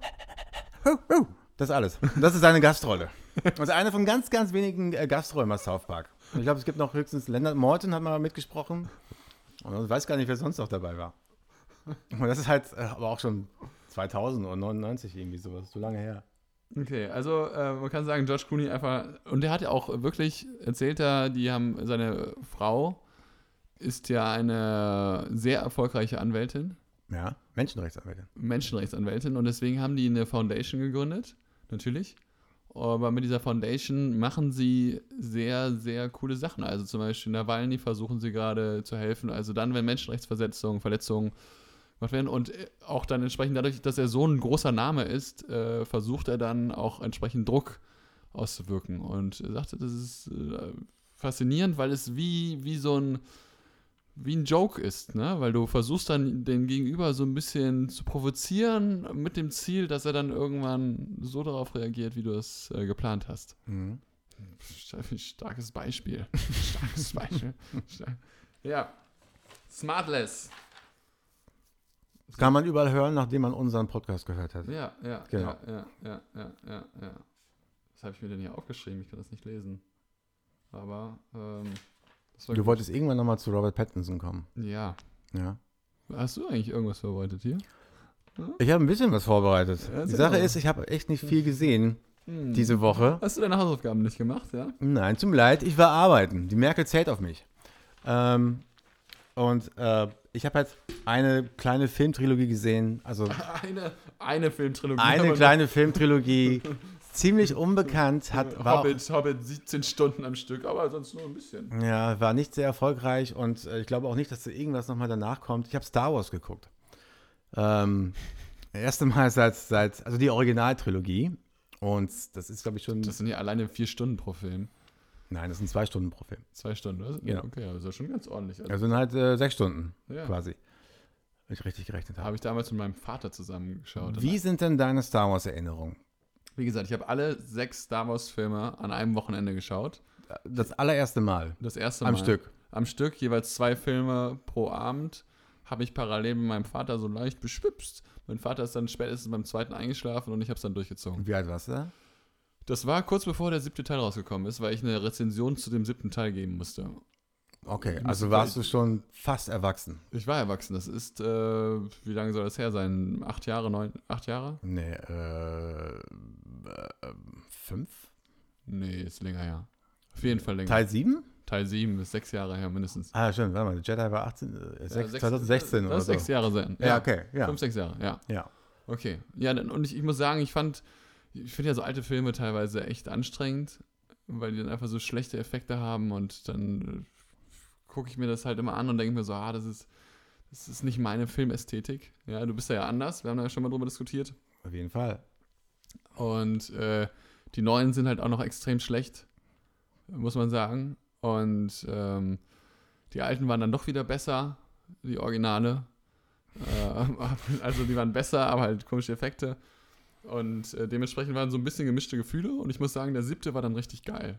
nur. Das alles. Das ist seine Gastrolle. Also eine von ganz, ganz wenigen äh, Gastrollen bei South Park. Und ich glaube, es gibt noch höchstens Leonard Morton hat mal mitgesprochen. Und ich weiß gar nicht, wer sonst noch dabei war. Und das ist halt äh, aber auch schon 2000 oder 99 irgendwie sowas, so lange her. Okay, also äh, man kann sagen, George Clooney einfach, und der hat ja auch wirklich, erzählt er, die haben, seine Frau ist ja eine sehr erfolgreiche Anwältin, Ja, Menschenrechtsanwältin. Menschenrechtsanwältin, und deswegen haben die eine Foundation gegründet, natürlich. Aber mit dieser Foundation machen sie sehr, sehr coole Sachen. Also zum Beispiel Nawalny versuchen sie gerade zu helfen. Also dann, wenn Menschenrechtsverletzungen, Verletzungen gemacht werden und äh, auch dann entsprechend dadurch, dass er so ein großer Name ist, äh, versucht er dann auch entsprechend Druck auszuwirken. Und er sagte, das ist äh, faszinierend, weil es wie, wie so ein wie ein Joke ist, ne? Weil du versuchst dann den Gegenüber so ein bisschen zu provozieren mit dem Ziel, dass er dann irgendwann so darauf reagiert, wie du es äh, geplant hast. Mhm. Starkes Beispiel. *laughs* Starkes Beispiel. *laughs* Ja. Smartless. Das kann man überall hören, nachdem man unseren Podcast gehört hat. Ja, ja, Genau. ja, ja, ja, ja, ja. Was habe ich mir denn hier aufgeschrieben? Ich kann das nicht lesen. Aber, ähm, Du gut. wolltest irgendwann nochmal zu Robert Pattinson kommen. Ja. Ja. Hast du eigentlich irgendwas vorbereitet hier? Ich habe ein bisschen was vorbereitet. Ja, Die Sache mal. ist, ich habe echt nicht viel gesehen Hm. diese Woche. Hast du deine Hausaufgaben nicht gemacht, ja? Nein, zum Leid, ich war arbeiten. Die Merkel zählt auf mich. Ähm, und äh, ich habe halt eine kleine Filmtrilogie gesehen. Also *laughs* Eine, eine Filmtrilogie. eine kleine Filmtrilogie. *laughs* ziemlich unbekannt. Hat, war, auch, Hobbit, Hobbit 17 Stunden am Stück, aber sonst nur ein bisschen. ja, war nicht sehr erfolgreich und äh, ich glaube auch nicht, dass da irgendwas nochmal danach kommt. Ich habe Star Wars geguckt. Ähm, *laughs* das erste Mal seit, seit, also die Originaltrilogie. Und das ist, glaube ich, schon. Das sind ja alleine vier Stunden pro Film. Nein, das sind zwei Stunden pro Film. Zwei Stunden, oder? Genau. Okay, aber das ist ja schon ganz ordentlich. Also, Also sind halt äh, sechch Stunden ja. quasi. Wenn ich richtig gerechnet habe. Habe ich damals mit meinem Vater zusammen geschaut. Wie sind denn deine Star Wars-Erinnerungen? Wie gesagt, ich habe alle sechs Star Wars-Filme an einem Wochenende geschaut. Das allererste Mal. Das erste Am Mal. Stück. Am Stück, jeweils zwei Filme pro Abend. Habe ich parallel mit meinem Vater so leicht beschwipst. Mein Vater ist dann spätestens beim zweiten eingeschlafen und ich habe es dann durchgezogen. Wie alt warst du da? Das war kurz bevor der siebte Teil rausgekommen ist, weil ich eine Rezension zu dem siebten Teil geben musste. Okay, also warst du schon fast erwachsen. Ich war erwachsen. Das ist, äh, wie lange soll das her sein? Acht Jahre, neun, acht Jahre? Nee, äh, äh, fünf? Nee, ist länger her. Auf jeden Fall länger. Teil 7? Teil 7 ist sechs Jahre her mindestens. Ah, stimmt, warte mal, Jedi war 18, äh, Ja, sech- sechs- 2016 das oder so. sechs Jahre sein. Ja, okay, ja. Fünf, sechs Jahre, ja. Ja. Okay. Ja, und ich, ich muss sagen, ich fand, ich finde ja so alte Filme teilweise echt anstrengend, weil die dann einfach so schlechte Effekte haben und dann äh, gucke ich mir das halt immer an und denke mir so, ah, das ist, das ist nicht meine Filmästhetik. Ja, du bist ja, ja anders, wir haben da ja schon mal drüber diskutiert. Auf jeden Fall. Und äh, die neuen sind halt auch noch extrem schlecht, muss man sagen. Und ähm, die alten waren dann doch wieder besser, die Originale. Äh, *laughs* also die waren besser, aber halt komische Effekte. Und äh, dementsprechend waren so ein bisschen gemischte Gefühle. Und ich muss sagen, der siebte war dann richtig geil.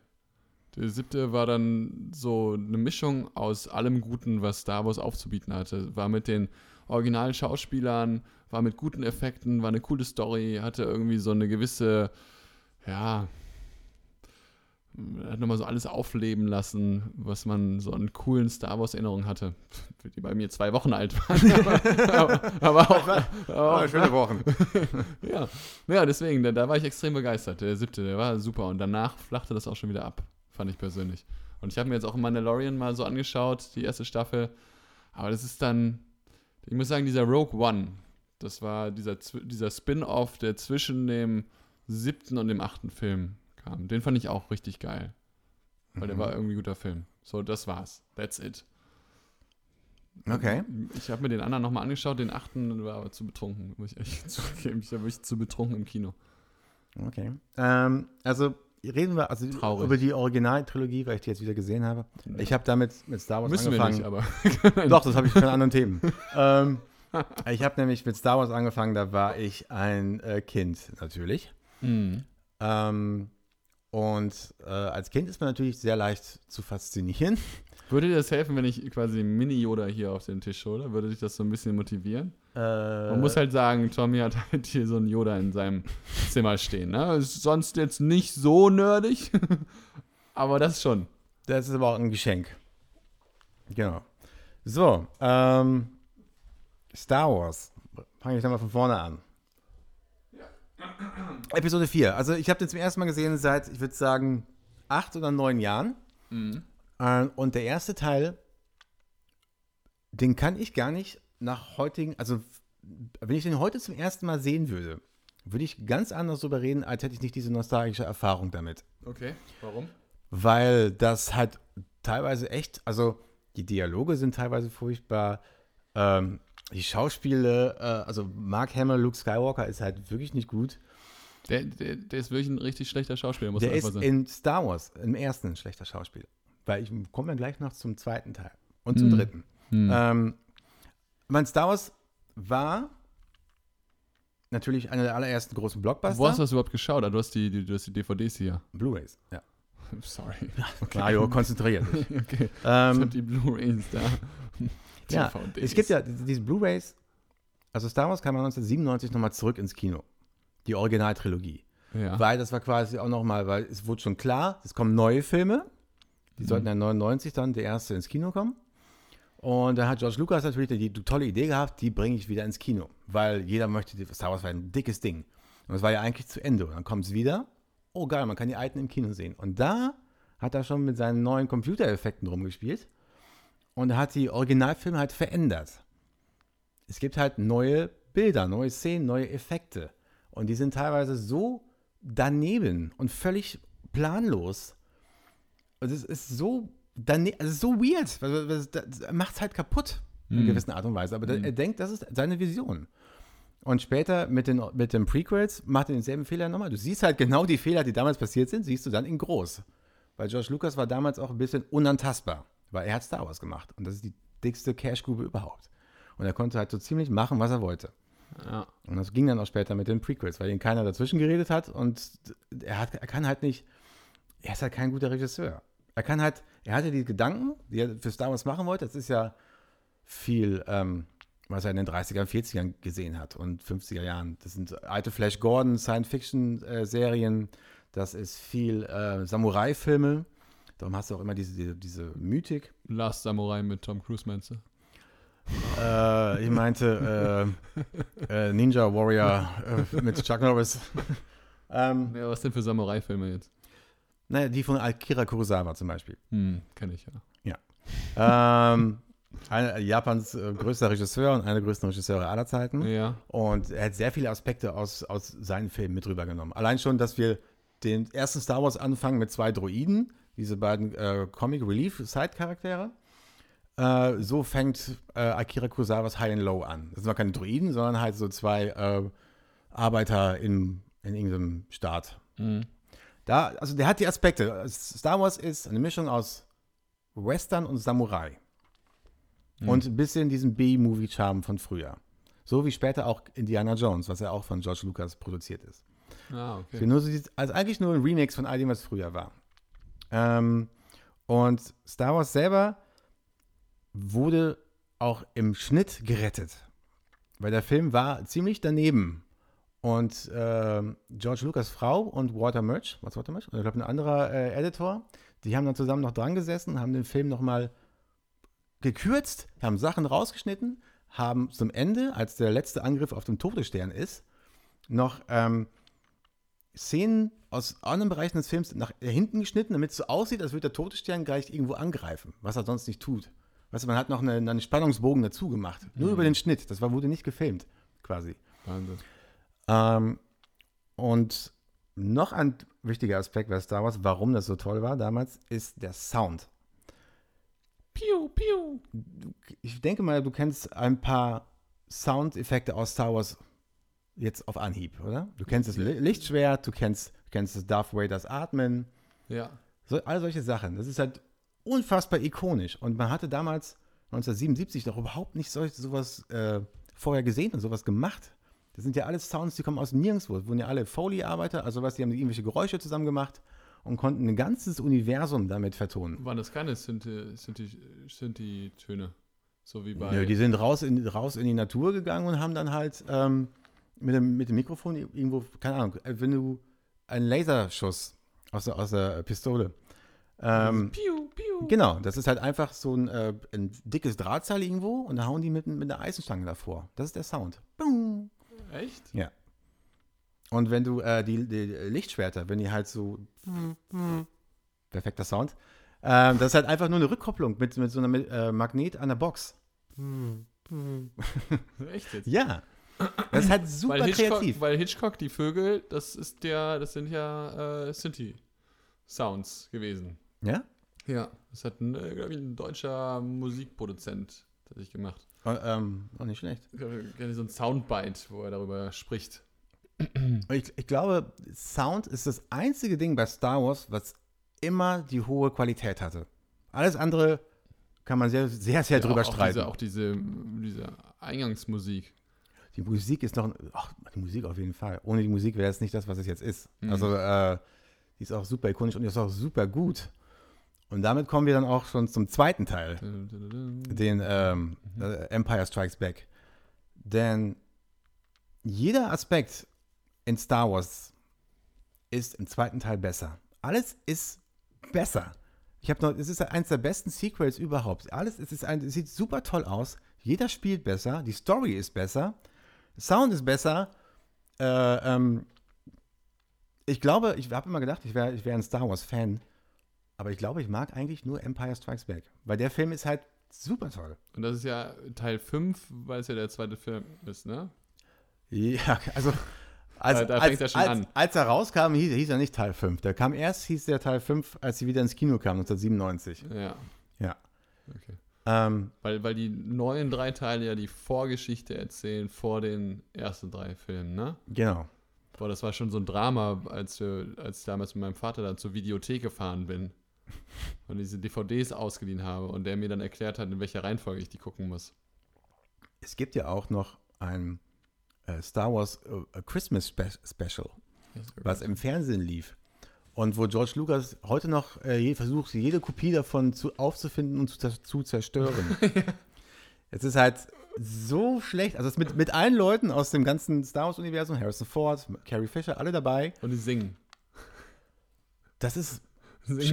Der siebte war dann so eine Mischung aus allem Guten, was Star Wars aufzubieten hatte. War mit den originalen Schauspielern, war mit guten Effekten, war eine coole Story, hatte irgendwie so eine gewisse, ja, hat nochmal so alles aufleben lassen, was man so an coolen Star Wars-Erinnerungen hatte, die bei mir zwei Wochen alt waren. *laughs* aber, aber auch, aber auch schöne Wochen. *laughs* ja. ja, deswegen, da, da war ich extrem begeistert. Der siebte, der war super. Und danach flachte das auch schon wieder ab, fand ich persönlich. Und ich habe mir jetzt auch Mandalorian mal so angeschaut, die erste Staffel. Aber das ist dann, ich muss sagen, dieser Rogue One, das war dieser, dieser Spin-off, der zwischen dem siebten und dem achten Film kam. Den fand ich auch richtig geil. Weil der Mhm. war irgendwie ein guter Film. So, das war's. That's it. Okay. Ich habe mir den anderen nochmal angeschaut, den achten war aber zu betrunken, muss ich ehrlich *laughs* zugeben. Ich war wirklich zu betrunken im Kino. Okay. Ähm, also reden wir also Traurig. über die Originaltrilogie, weil ich die jetzt wieder gesehen habe. Ich habe damit mit Star Wars Müssen wir angefangen. nicht, aber. *laughs* *laughs* Doch, das habe ich für andere Themen. ähm, ich habe nämlich mit Star Wars angefangen, da war ich ein äh, Kind natürlich. Mhm. Ähm, und äh, als Kind ist man natürlich sehr leicht zu faszinieren. *laughs* Würde dir das helfen, wenn ich quasi Mini-Yoda hier auf den Tisch hole? Würde dich das so ein bisschen motivieren? Äh, Man muss halt sagen, Tommy hat halt hier so einen Yoda in seinem Zimmer stehen. Ne? Ist sonst jetzt nicht so nerdig, *laughs* aber das schon. Das ist aber auch ein Geschenk. Genau. So, ähm, Star Wars. Fange ich nochmal von vorne an. Episode 4. Also ich habe den zum ersten Mal gesehen seit, ich würde sagen, acht oder neun Jahren. Mhm. Äh, Und der erste Teil, den kann ich gar nicht nach heutigen, also wenn ich den heute zum ersten Mal sehen würde, würde ich ganz anders darüber reden, als hätte ich nicht diese nostalgische Erfahrung damit. Okay, warum? Weil das halt teilweise echt, also die Dialoge sind teilweise furchtbar, ähm, die Schauspiele, äh, also Mark Hamill, Luke Skywalker ist halt wirklich nicht gut. Der, der, der ist wirklich ein richtig schlechter Schauspieler, muss Der man einfach sagen. in Star Wars im ersten ein schlechter Schauspieler. Weil ich komme dann gleich noch zum zweiten Teil und zum Hm. dritten. Hm. Ähm, mein Star Wars war natürlich einer der allerersten großen Blockbuster. Wo hast du das überhaupt geschaut? Ah, Du hast die, die, du hast die DVDs hier. Blu-rays. Ja. *laughs* Sorry. Mario, konzentriert dich. *laughs* okay. Ich hab ähm, die Blu-rays da. ja, *laughs* DVDs. es gibt ja diese Blu-rays. Also Star Wars kam 1997 nochmal zurück ins Kino. Die Originaltrilogie. Ja. Weil das war quasi auch nochmal, weil es wurde schon klar, es kommen neue Filme. Die sollten ja 99 dann der erste ins Kino kommen. Und da hat George Lucas natürlich die, die tolle Idee gehabt, die bringe ich wieder ins Kino. Weil jeder möchte, Star Wars war ein dickes Ding. Und es war ja eigentlich zu Ende. Und dann kommt es wieder. Oh geil, man kann die alten im Kino sehen. Und da hat er schon mit seinen neuen Computereffekten rumgespielt. Und er hat die Originalfilme halt verändert. Es gibt halt neue Bilder, neue Szenen, neue Effekte. Und die sind teilweise so daneben und völlig planlos. Und es ist so daneben, also so weird. weil- Das macht es halt kaputt in Mhm. gewissen Art und Weise. Aber Mhm. er denkt, das ist seine Vision. Und später mit den, mit den Prequels macht er denselben Fehler nochmal. Du siehst halt genau die Fehler, die damals passiert sind, siehst du dann in groß. Weil George Lucas war damals auch ein bisschen unantastbar, weil er hat Star Wars gemacht. Und das ist die dickste Cash-Grube überhaupt. Und er konnte halt so ziemlich machen, was er wollte. Ja. Und das ging dann auch später mit den Prequels, weil ihn keiner dazwischen geredet hat und er, hat, er kann halt nicht, er ist halt kein guter Regisseur. Er kann halt, er hatte die Gedanken, die er für Star Wars machen wollte, das ist ja viel, ähm, was er in den 30ern, 40ern gesehen hat und 50er Jahren. Das sind alte Flash Gordon, Science-Fiction-Serien, das ist viel äh, Samurai-Filme. Darum hast du auch immer diese, diese, diese Mythik. Last Samurai mit Tom Cruise meinst du? Äh, ich meinte äh, äh, Ninja Warrior äh, mit Chuck Norris. *laughs* Ähm, Ja, was denn für Samurai-Filme jetzt? naja, die von Akira Kurosawa zum Beispiel. Hm, kenne ich ja. ähm, einer, Japans äh, größter Regisseur und einer der größten Regisseure aller Zeiten. Ja. Und er hat sehr viele Aspekte aus, aus seinen Filmen mit rübergenommen. Allein schon, dass wir den ersten Star Wars anfangen mit zwei Droiden, diese beiden äh, Comic Relief Side-Charaktere. Äh, so fängt äh, Akira Kurosawas High and Low an. Das sind noch keine Droiden, sondern halt so zwei äh, Arbeiter in, in irgendeinem Staat. Mhm. Da, also der hat die Aspekte. Star Wars ist eine Mischung aus Western und Samurai. Und ein bisschen diesen B-Movie-Charme von früher. So wie später auch Indiana Jones, was ja auch von George Lucas produziert ist. Ah, okay. nur so die, also eigentlich nur ein Remix von all dem, was früher war. Ähm, und Star Wars selber wurde auch im Schnitt gerettet. Weil der Film war ziemlich daneben. Und ähm, George Lucas Frau und Walter Murch, was Walter Murch? Ich glaube ein anderer äh, Editor, die haben dann zusammen noch dran gesessen, haben den Film nochmal gekürzt, haben Sachen rausgeschnitten, haben zum Ende, als der letzte Angriff auf den Todesstern ist, noch ähm, Szenen aus anderen Bereichen des Films nach hinten geschnitten, damit es so aussieht, als würde der Todesstern gleich irgendwo angreifen, was er sonst nicht tut. Weißt du, man hat noch eine, einen Spannungsbogen dazu gemacht. Nur über den Schnitt. Das war, wurde nicht gefilmt, quasi. Wahnsinn. Ähm, und noch ein wichtiger Aspekt bei Star Wars, warum das so toll war damals, ist der Sound. Piu, piu. Ich denke mal, du kennst ein paar Soundeffekte aus Star Wars jetzt auf Anhieb, oder? Du kennst das Li- Lichtschwert, du kennst, du kennst das Darth Vaders Atmen, Ja. so, all solche Sachen. Das ist halt unfassbar ikonisch. Und man hatte damals 1977 doch überhaupt nicht solch, sowas äh, vorher gesehen und sowas gemacht. Das sind ja alles Sounds, die kommen aus nirgendwo. Das wurden ja alle Foley-Arbeiter, also was, die haben irgendwelche Geräusche zusammen gemacht und konnten ein ganzes Universum damit vertonen. Waren das keine Synthi- Synthi- Synthi-Töne? So wie bei. Nö, die sind raus in, raus in die Natur gegangen und haben dann halt ähm, mit, dem, mit dem Mikrofon irgendwo, keine Ahnung, äh, wenn du einen Laserschuss aus der, aus der Pistole. Ähm, piu, piu. genau, das ist halt einfach so ein, äh, ein dickes Drahtseil irgendwo und da hauen die mit, mit einer Eisenstange davor. Das ist der Sound. Boom. Echt? Und wenn du äh, die, die Lichtschwerter, wenn die halt so. Perfekter Sound. Ähm, das ist halt einfach nur eine Rückkopplung mit, mit so einem äh, Magnet an der Box. *laughs* Echt jetzt? Ja. Das ist halt super weil Hitchcock, kreativ. Weil Hitchcock, die Vögel, das ist ja, das sind ja äh, Synthi-Sounds gewesen. Ja? Ja. Das hat ein, äh, glaube ich, ein deutscher Musikproduzent tatsächlich gemacht. Oh, ähm, auch nicht schlecht. Ich glaube, so ein Soundbite, wo er darüber spricht. Ich, ich glaube, Sound ist das einzige Ding bei Star Wars, was immer die hohe Qualität hatte. Alles andere kann man sehr, sehr, sehr drüber auch, auch streiten. Diese, auch diese, diese Eingangsmusik. Die Musik ist noch, ein- ach, die Musik auf jeden Fall. Ohne die Musik wäre es nicht das, was es jetzt ist. Mhm. Also, äh, die ist auch super ikonisch und die ist auch super gut. Und damit kommen wir dann auch schon zum zweiten Teil, den ähm, äh, Empire Strikes Back. Denn jeder Aspekt in Star Wars ist im zweiten Teil besser. Alles ist besser. Ich habe noch, es ist eines der besten Sequels überhaupt. Alles, es ist ein, es sieht super toll aus. Jeder spielt besser, die Story ist besser, Sound ist besser. Äh, ähm, ich glaube, ich habe immer gedacht, ich wäre ich wär ein Star Wars Fan, aber ich glaube, ich mag eigentlich nur Empire Strikes Back, weil der Film ist halt super toll. Und das ist ja Teil 5, weil es ja der zweite Film ist, ne? Ja, also *laughs* als, Da- da als, schon als, an. als er rauskam, hieß, hieß er nicht Teil 5. Der kam erst, hieß der Teil 5, als sie wieder ins Kino kam, 1997. Ja. Ja. Okay. Ähm, Weil, weil die neuen drei Teile ja die Vorgeschichte erzählen vor den ersten drei Filmen, ne? genau. Boah, das war schon so ein Drama, als, wir, als ich damals mit meinem Vater dann zur Videothek gefahren bin und diese DVDs ausgeliehen habe und der mir dann erklärt hat, in welcher Reihenfolge ich die gucken muss. Es gibt ja auch noch ein äh, Star Wars äh, Christmas Spe Special, was im Fernsehen lief. Und wo George Lucas heute noch äh, versucht, jede Kopie davon zu, aufzufinden und zu, zu zerstören. *laughs* Es ist halt so schlecht. Also es ist mit, mit allen Leuten aus dem ganzen Star Wars-Universum, Harrison Ford, Carrie Fisher, alle dabei. Und die singen. Das ist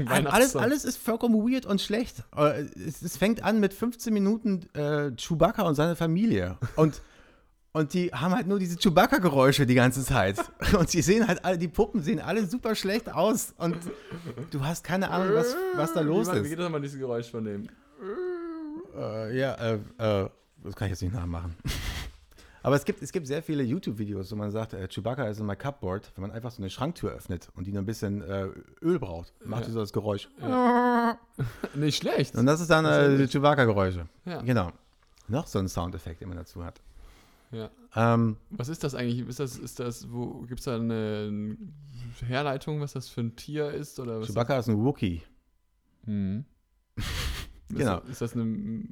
alles, alles ist vollkommen weird und schlecht. Äh, Es, es fängt an mit 15 Minuten äh, Chewbacca und seine Familie. Und, Und die haben halt nur diese Chewbacca-Geräusche die ganze Zeit. *laughs* Und sie sehen halt alle, die Puppen sehen alle super schlecht aus. Und du hast keine Ahnung, was, was da los wie, Wie ist. geht das mal dieses Geräusch von dem? Äh, ja, äh, äh, das kann ich jetzt nicht nachmachen. *laughs* Aber es gibt, es gibt sehr viele YouTube-Videos, wo man sagt, äh, Chewbacca ist in my cupboard, wenn man einfach so eine Schranktür öffnet und die nur ein bisschen äh, Öl braucht, macht Ja. die so das Geräusch. *laughs* Nicht schlecht. Und das ist dann Das äh. Chewbacca-Geräusche. Ja. Genau. Noch so ein Soundeffekt, den man dazu hat. ja. Ähm, Was ist das eigentlich? Ist das, ist das, wo gibt es da eine Herleitung, was das für ein Tier ist? Oder was Chewbacca ist ein Wookie. Hm. *laughs* Genau. Ist, ist das eine,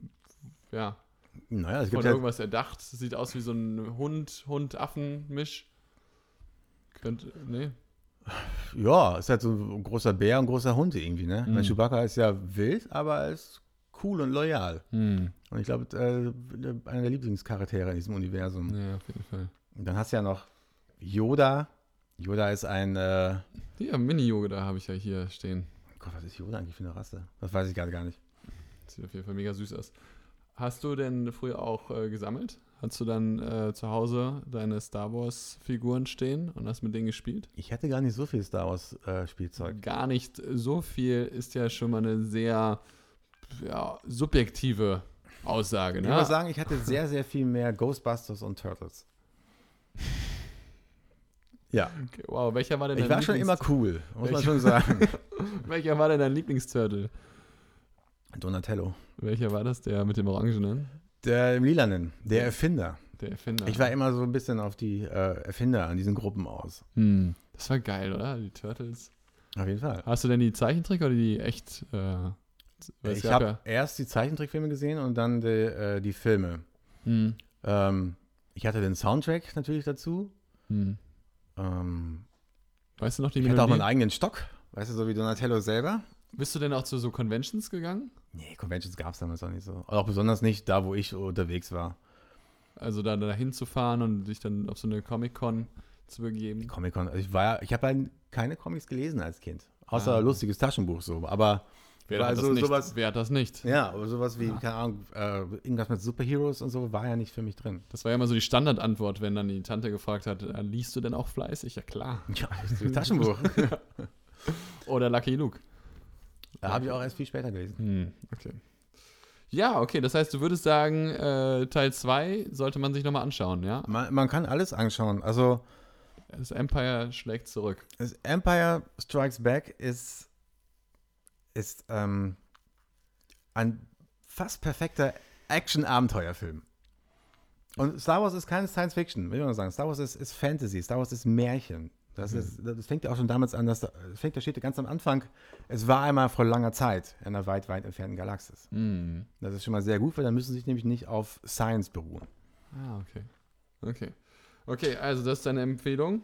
ja, Naja, es von gibt ja irgendwas erdacht? Sieht aus wie so ein Hund, Hund-Affen-Misch. Könnte, nee. Ja, ist halt so ein großer Bär und großer Hund irgendwie, ne? Mhm. Chewbacca ist ja wild, aber er ist cool und loyal. Hm. Und ich glaube, äh, einer der Lieblingscharaktere in diesem Universum. Ja, auf jeden Fall. Und dann hast du ja noch Yoda. Yoda ist ein, äh, Ja, Mini-Yoga, da habe ich ja hier stehen. Gott, was ist Yoda eigentlich für eine Rasse? Das weiß ich gerade gar nicht. Sieht auf jeden Fall mega süß aus. Hast du denn früher auch äh, gesammelt? Hast du dann äh, zu Hause deine Star Wars-Figuren stehen und hast mit denen gespielt? Ich hatte gar nicht so viel Star Wars äh, Spielzeug. Gar nicht so viel ist ja schon mal eine sehr ja, subjektive Aussage. Ich Ne? muss sagen, ich hatte sehr, sehr viel mehr Ghostbusters und Turtles. Ja, Okay, wow, welcher war denn ich dein war schon immer cool, muss man Welche- schon sagen. *laughs* Welcher war denn dein Lieblingsturtle? Donatello. Welcher war das? Der mit dem Orangenen? Der im Lilanen, der Erfinder. Der Erfinder. Ich war immer so ein bisschen auf die äh, Erfinder an diesen Gruppen aus. hm. Das war geil, oder? Die Turtles. Auf jeden Fall. Hast du denn die Zeichentrick oder die echt? Äh, Ich habe ja- erst die Zeichentrickfilme gesehen und dann die, äh, die Filme. Hm. Ähm, ich hatte den Soundtrack natürlich dazu. Hm. Ähm, Weißt du noch die ich hatte auch Melodie? meinen eigenen Stock, weißt du, so wie Donatello selber. Bist du denn auch zu so Conventions gegangen? Nee, Conventions gab es damals auch nicht so. Auch besonders nicht da, wo ich unterwegs war. Also da dahin zu fahren und dich dann auf so eine Comic-Con zu begeben? Comic-Con. Also ich war ja, ich habe halt keine Comics gelesen als Kind. Außer Ah. lustiges Taschenbuch so. Aber Wer, hat, so, das nicht? sowas, Wer hat das nicht? ja, aber sowas wie, keine Ahnung, äh, irgendwas mit Superheroes und so war ja nicht für mich drin. Das war ja immer so die Standardantwort, wenn dann die Tante gefragt hat, äh, liest du denn auch fleißig? Ja klar. Ja, Taschenbuch. *laughs* Oder Lucky Luke. Da habe ich auch erst viel später gelesen. Hm, okay. Ja, okay, das heißt, du würdest sagen, äh, Teil 2 sollte man sich nochmal anschauen, ja? Man, man kann alles anschauen. Also Das Empire schlägt zurück. das Empire Strikes Back ist, ist ähm, ein fast perfekter Action-Abenteuerfilm. Und Star Wars ist keine Science Fiction, will ich mal sagen. Star Wars ist, ist Fantasy, Star Wars ist Märchen. Das, ist, das fängt ja auch schon damals an, dass, das fängt, da steht ja ganz am Anfang, es war einmal vor langer Zeit in einer weit, weit entfernten Galaxis. Hm. Das ist schon mal sehr gut, weil dann müssen sie sich nämlich nicht auf Science beruhen. Ah, okay. Okay. Okay, also das ist deine Empfehlung.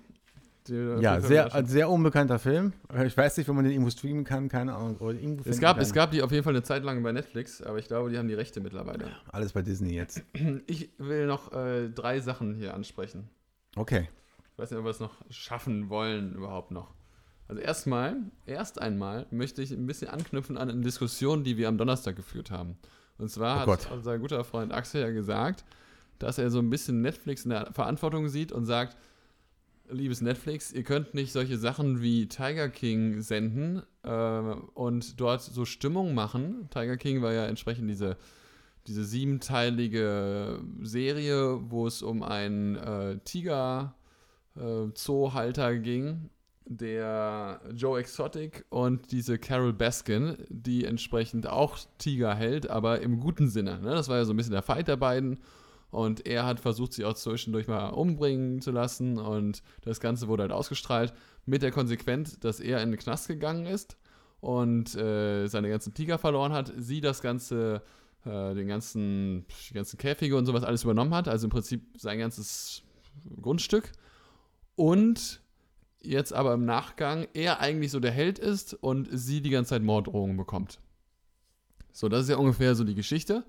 Die auf Ja, sehr, sehr unbekannter Film. Ich weiß nicht, wo man den irgendwo streamen kann, keine Ahnung. Oder irgendwo Es gab, kann. es gab die auf jeden Fall eine Zeit lang bei Netflix, aber ich glaube, die haben die Rechte mittlerweile. Alles bei Disney jetzt. Ich will noch äh, drei Sachen hier ansprechen. Okay. Ich weiß nicht, ob wir es noch schaffen wollen überhaupt noch. Also erstmal, erst einmal möchte ich ein bisschen anknüpfen an eine Diskussion, die wir am Donnerstag geführt haben. Und zwar Oh hat unser guter Freund Axel ja gesagt, dass er so ein bisschen Netflix in der Verantwortung sieht und sagt, liebes Netflix, ihr könnt nicht solche Sachen wie Tiger King senden äh, und dort so Stimmung machen. Tiger King war ja entsprechend diese, diese siebenteilige Serie, wo es um einen äh, Tiger äh, Zoohalter ging, der Joe Exotic und diese Carol Baskin, die entsprechend auch Tiger hält, aber im guten Sinne. Ne? Das war ja so ein bisschen der Fight der beiden. Und er hat versucht, sie auch zwischendurch mal umbringen zu lassen. Und das Ganze wurde halt ausgestrahlt mit der Konsequenz, dass er in den Knast gegangen ist und äh, seine ganzen Tiger verloren hat. Sie das Ganze, äh, den ganzen, die ganzen Käfige und sowas alles übernommen hat. Also im Prinzip sein ganzes Grundstück. Und jetzt aber im Nachgang er eigentlich so der Held ist und sie die ganze Zeit Morddrohungen bekommt. So, das ist ja ungefähr so die Geschichte.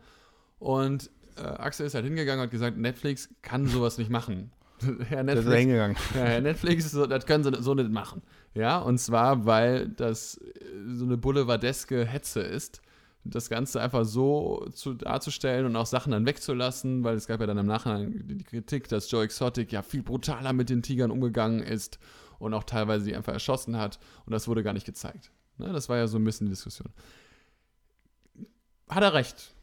Und äh, Axel ist halt hingegangen und hat gesagt, Netflix kann sowas nicht machen. *laughs* Herr Das ist Netflix, hingegangen. ja, *laughs* Herr Netflix, so, das können sie so nicht machen. Ja, und zwar, weil das äh, so eine boulevardeske Hetze ist, das Ganze einfach so zu, darzustellen und auch Sachen dann wegzulassen, weil es gab ja dann im Nachhinein die Kritik, dass Joe Exotic ja viel brutaler mit den Tigern umgegangen ist und auch teilweise sie einfach erschossen hat und das wurde gar nicht gezeigt. Ne, das war ja so ein bisschen die Diskussion. Hat er recht.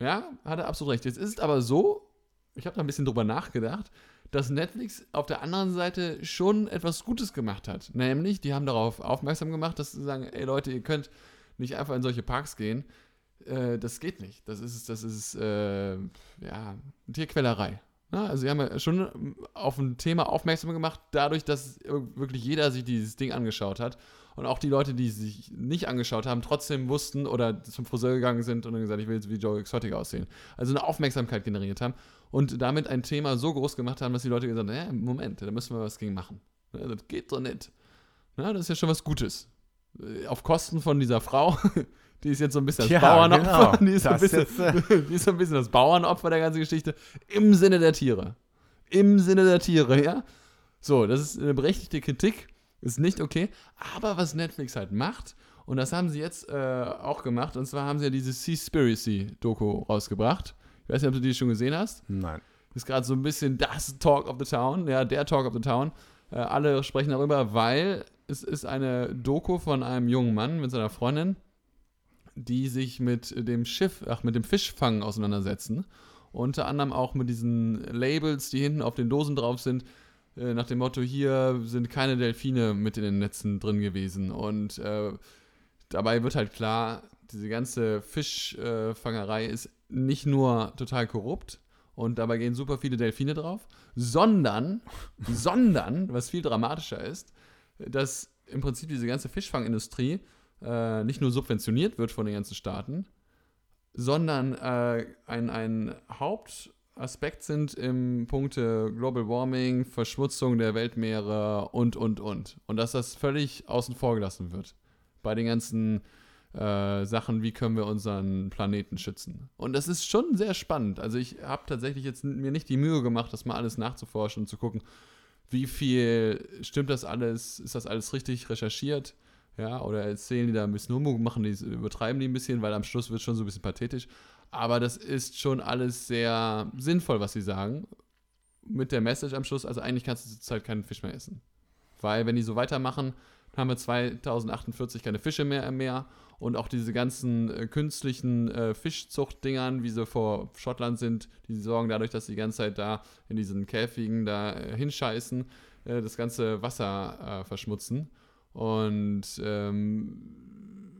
Ja, hat er absolut recht. Jetzt ist es aber so, ich habe da ein bisschen drüber nachgedacht, dass Netflix auf der anderen Seite schon etwas Gutes gemacht hat. Nämlich, die haben darauf aufmerksam gemacht, dass sie sagen, ey Leute, ihr könnt nicht einfach in solche Parks gehen. Äh, das geht nicht. Das ist, das ist äh, ja, Tierquälerei. Na, also sie haben ja schon auf ein Thema aufmerksam gemacht, dadurch, dass wirklich jeder sich dieses Ding angeschaut hat. Und auch die Leute, die sich nicht angeschaut haben, trotzdem wussten oder zum Friseur gegangen sind und dann gesagt, ich will jetzt wie Joe Exotic aussehen. Also eine Aufmerksamkeit generiert haben und damit ein Thema so groß gemacht haben, dass die Leute gesagt haben, ja, Moment, da müssen wir was gegen machen. Das geht doch nicht. Na, das ist ja schon was Gutes. Äh, auf Kosten von dieser Frau, *laughs* die ist jetzt so ein bisschen das ja, Bauernopfer. Genau. *laughs* Die, ist so ein bisschen, jetzt, äh *laughs* die ist so ein bisschen das Bauernopfer der ganzen Geschichte. Im Sinne der Tiere. Im Sinne der Tiere, ja. So, das ist eine berechtigte Kritik. Ist nicht okay. Aber was Netflix halt macht, und das haben sie jetzt äh, auch gemacht, und zwar haben sie ja diese Seaspiracy-Doku rausgebracht. Ich weiß nicht, ob du die schon gesehen hast. Nein. Ist gerade so ein bisschen das Talk of the Town, ja, der Talk of the Town. Äh, alle sprechen darüber, weil es ist eine Doku von einem jungen Mann mit seiner Freundin, die sich mit dem Schiff, ach, mit dem Fischfang auseinandersetzen. Unter anderem auch mit diesen Labels, die hinten auf den Dosen drauf sind, äh, nach dem Motto, hier sind keine Delfine mit in den Netzen drin gewesen. Und äh, dabei wird halt klar, diese ganze Fischfangerei äh, ist nicht nur total korrupt und dabei gehen super viele Delfine drauf, sondern, sondern, was viel dramatischer ist, dass im Prinzip diese ganze Fischfangindustrie äh, nicht nur subventioniert wird von den ganzen Staaten, sondern äh, ein, ein Hauptaspekt sind im Punkte Global Warming, Verschmutzung der Weltmeere und, und, und. Und dass das völlig außen vor gelassen wird bei den ganzen äh, Sachen, wie können wir unseren Planeten schützen. Und das ist schon sehr spannend. Also ich habe tatsächlich jetzt mir nicht die Mühe gemacht, das mal alles nachzuforschen und zu gucken, wie viel stimmt das alles, ist das alles richtig recherchiert? Ja, oder erzählen die da ein bisschen Humbug, machen die, übertreiben die ein bisschen, weil am Schluss wird es schon so ein bisschen pathetisch. Aber das ist schon alles sehr sinnvoll, was sie sagen. Mit der Message am Schluss, also eigentlich kannst du zurzeit keinen Fisch mehr essen. Weil, wenn die so weitermachen, haben wir 2048 keine Fische mehr im Meer und auch diese ganzen äh, künstlichen äh, Fischzuchtdingern, wie sie vor Schottland sind, die sorgen dadurch, dass sie die ganze Zeit da in diesen Käfigen da äh, hinscheißen, äh, das ganze Wasser äh, verschmutzen. Und ähm,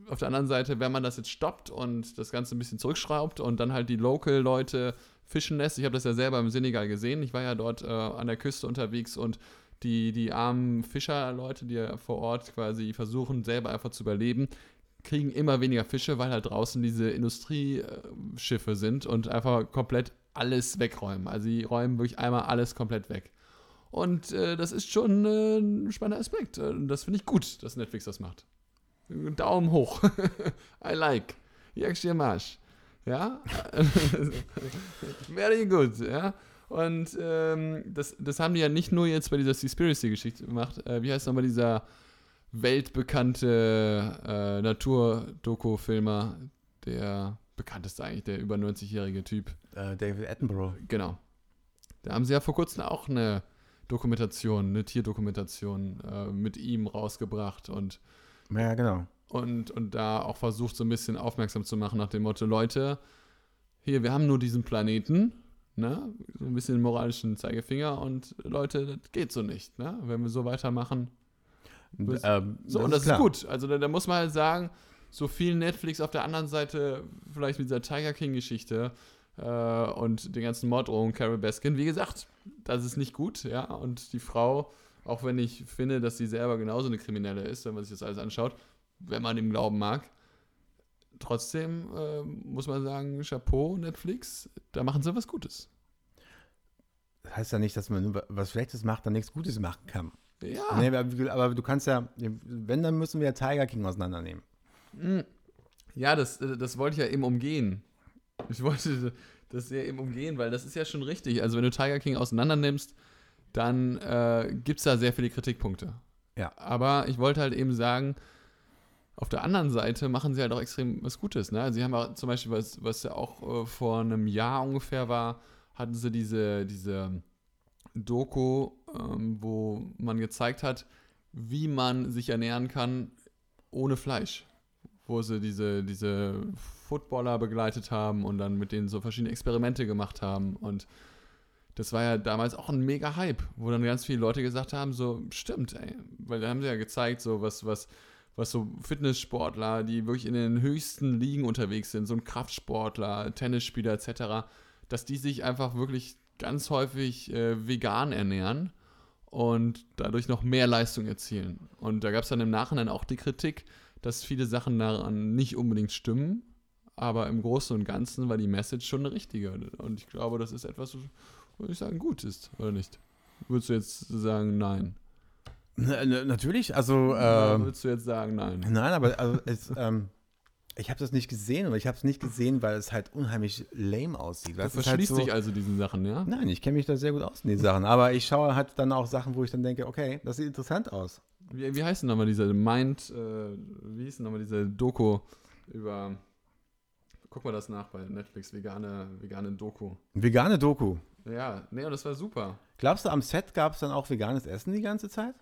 auf der anderen Seite, wenn man das jetzt stoppt und das Ganze ein bisschen zurückschraubt und dann halt die Local-Leute fischen lässt, ich habe das ja selber im Senegal gesehen, ich war ja dort äh, an der Küste unterwegs und die, die armen Fischerleute, die ja vor Ort quasi versuchen, selber einfach zu überleben, kriegen immer weniger Fische, weil halt draußen diese Industrieschiffe sind und einfach komplett alles wegräumen. Also die räumen wirklich einmal alles komplett weg. Und äh, das ist schon äh, ein spannender Aspekt. Und das finde ich gut, dass Netflix das macht. Daumen hoch. *laughs* I like. Jak dir Marsch. Ja? *laughs* Very good, ja? Und ähm, das, das haben die ja nicht nur jetzt bei dieser Seaspiracy-Geschichte gemacht. Äh, wie heißt nochmal dieser weltbekannte äh, Natur-Doku-Filmer, der bekannteste eigentlich, der über 90-jährige Typ. Uh, David Attenborough. Genau. Da haben sie ja vor kurzem auch eine Dokumentation, eine Tierdokumentation äh, mit ihm rausgebracht und ja, genau. Und, und da auch versucht, so ein bisschen aufmerksam zu machen nach dem Motto, Leute, hier, wir haben nur diesen Planeten, ne? So ein bisschen moralischen Zeigefinger und Leute, das geht so nicht, ne? Wenn wir so weitermachen, ähm, so, das und das ist, ist gut. Also da, da, muss man halt sagen, so viel Netflix auf der anderen Seite, vielleicht mit dieser Tiger King-Geschichte äh, und den ganzen Morddrohungen Carol Baskin, wie gesagt, das ist nicht gut, ja. Und die Frau, auch wenn ich finde, dass sie selber genauso eine Kriminelle ist, wenn man sich das alles anschaut, wenn man ihm glauben mag, trotzdem äh, muss man sagen, Chapeau, Netflix, da machen sie was Gutes. Das heißt ja nicht, dass man nur was Schlechtes macht, dann nichts Gutes machen kann. Ja. Nee, aber du kannst ja, wenn, dann müssen wir ja Tiger King auseinandernehmen. Hm. Ja, das, äh, das wollte ich ja eben umgehen. Ich wollte das ja eben umgehen, weil das ist ja schon richtig. Also wenn du Tiger King auseinandernimmst, dann äh, gibt es da sehr viele Kritikpunkte. Ja. Aber ich wollte halt eben sagen, auf der anderen Seite machen sie halt auch extrem was Gutes. Ne? Sie haben auch zum Beispiel, was, was ja auch äh, vor einem Jahr ungefähr war, hatten sie diese, diese Doku, ähm, wo man gezeigt hat, wie man sich ernähren kann ohne Fleisch. Wo sie diese, diese Footballer begleitet haben und dann mit denen so verschiedene Experimente gemacht haben. Und das war ja damals auch ein mega Hype, wo dann ganz viele Leute gesagt haben, so, stimmt, ey. Weil da haben sie ja gezeigt, so was, was, was so Fitnesssportler, die wirklich in den höchsten Ligen unterwegs sind, so ein Kraftsportler, Tennisspieler etc., dass die sich einfach wirklich ganz häufig äh, vegan ernähren und dadurch noch mehr Leistung erzielen. Und da gab es dann im Nachhinein auch die Kritik, dass viele Sachen daran nicht unbedingt stimmen, aber im Großen und Ganzen war die Message schon eine richtige. Und ich glaube, das ist etwas, würde ich sagen, gut ist, oder nicht? Würdest du jetzt sagen, nein? Na, na, natürlich, also. Oder Ähm, würdest du jetzt sagen, nein? nein, aber also, es, ähm, ich habe das nicht gesehen, aber ich habe es nicht gesehen, weil es halt unheimlich lame aussieht. Du Das halt verschließt so, dich also diesen Sachen, ja? Nein, ich kenne mich da sehr gut aus in den Sachen. Aber ich schaue halt dann auch Sachen, wo ich dann denke, okay, das sieht interessant aus. Wie, wie heißt denn nochmal diese Mind, äh, wie hieß denn nochmal diese Doku über, guck mal das nach bei Netflix, vegane, vegane Doku. Vegane Doku. Ja, nee, und das war super. Glaubst du, am Set gab es dann auch veganes Essen die ganze Zeit?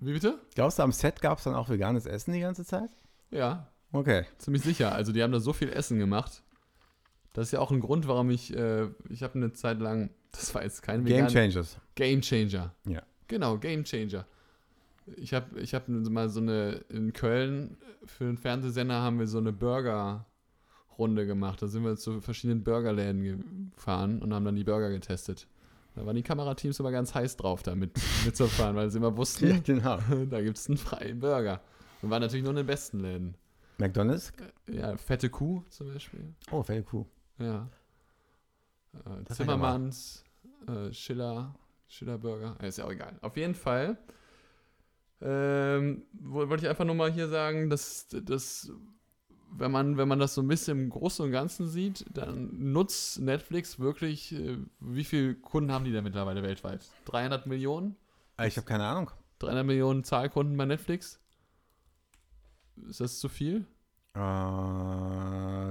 Wie bitte? Glaubst du, am Set gab es dann auch veganes Essen die ganze Zeit? Ja, Okay. ziemlich sicher. Also die haben da so viel Essen gemacht. Das ist ja auch ein Grund, warum ich, äh, ich habe eine Zeit lang, *laughs* das war jetzt kein Game vegan, Changers. Game Changer. Ja. Genau, Game Changer. Ich habe ich hab mal so eine, in Köln für einen Fernsehsender haben wir so eine Burger-Runde gemacht. Da sind wir zu verschiedenen Burgerläden gefahren und haben dann die Burger getestet. Da waren die Kamerateams immer ganz heiß drauf, da mit, mitzufahren, weil sie immer wussten, *laughs* Ja, genau. *laughs* da gibt es einen freien Burger. Und waren natürlich nur in den besten Läden. McDonalds? Ja, fette Kuh zum Beispiel. Oh, very cool. Ja. Äh, Das Zimmermanns, äh, Schiller, Schiller Burger. Äh, ist ja auch egal. Auf jeden Fall ähm, wo- wollte ich einfach nur mal hier sagen, dass, dass wenn, man, wenn man das so ein bisschen im Großen und Ganzen sieht, dann nutzt Netflix wirklich, äh, wie viele Kunden haben die da mittlerweile weltweit? 300 Millionen? Äh, Ich habe keine Ahnung. 300 Millionen Zahlkunden bei Netflix? Ist das zu viel? Äh,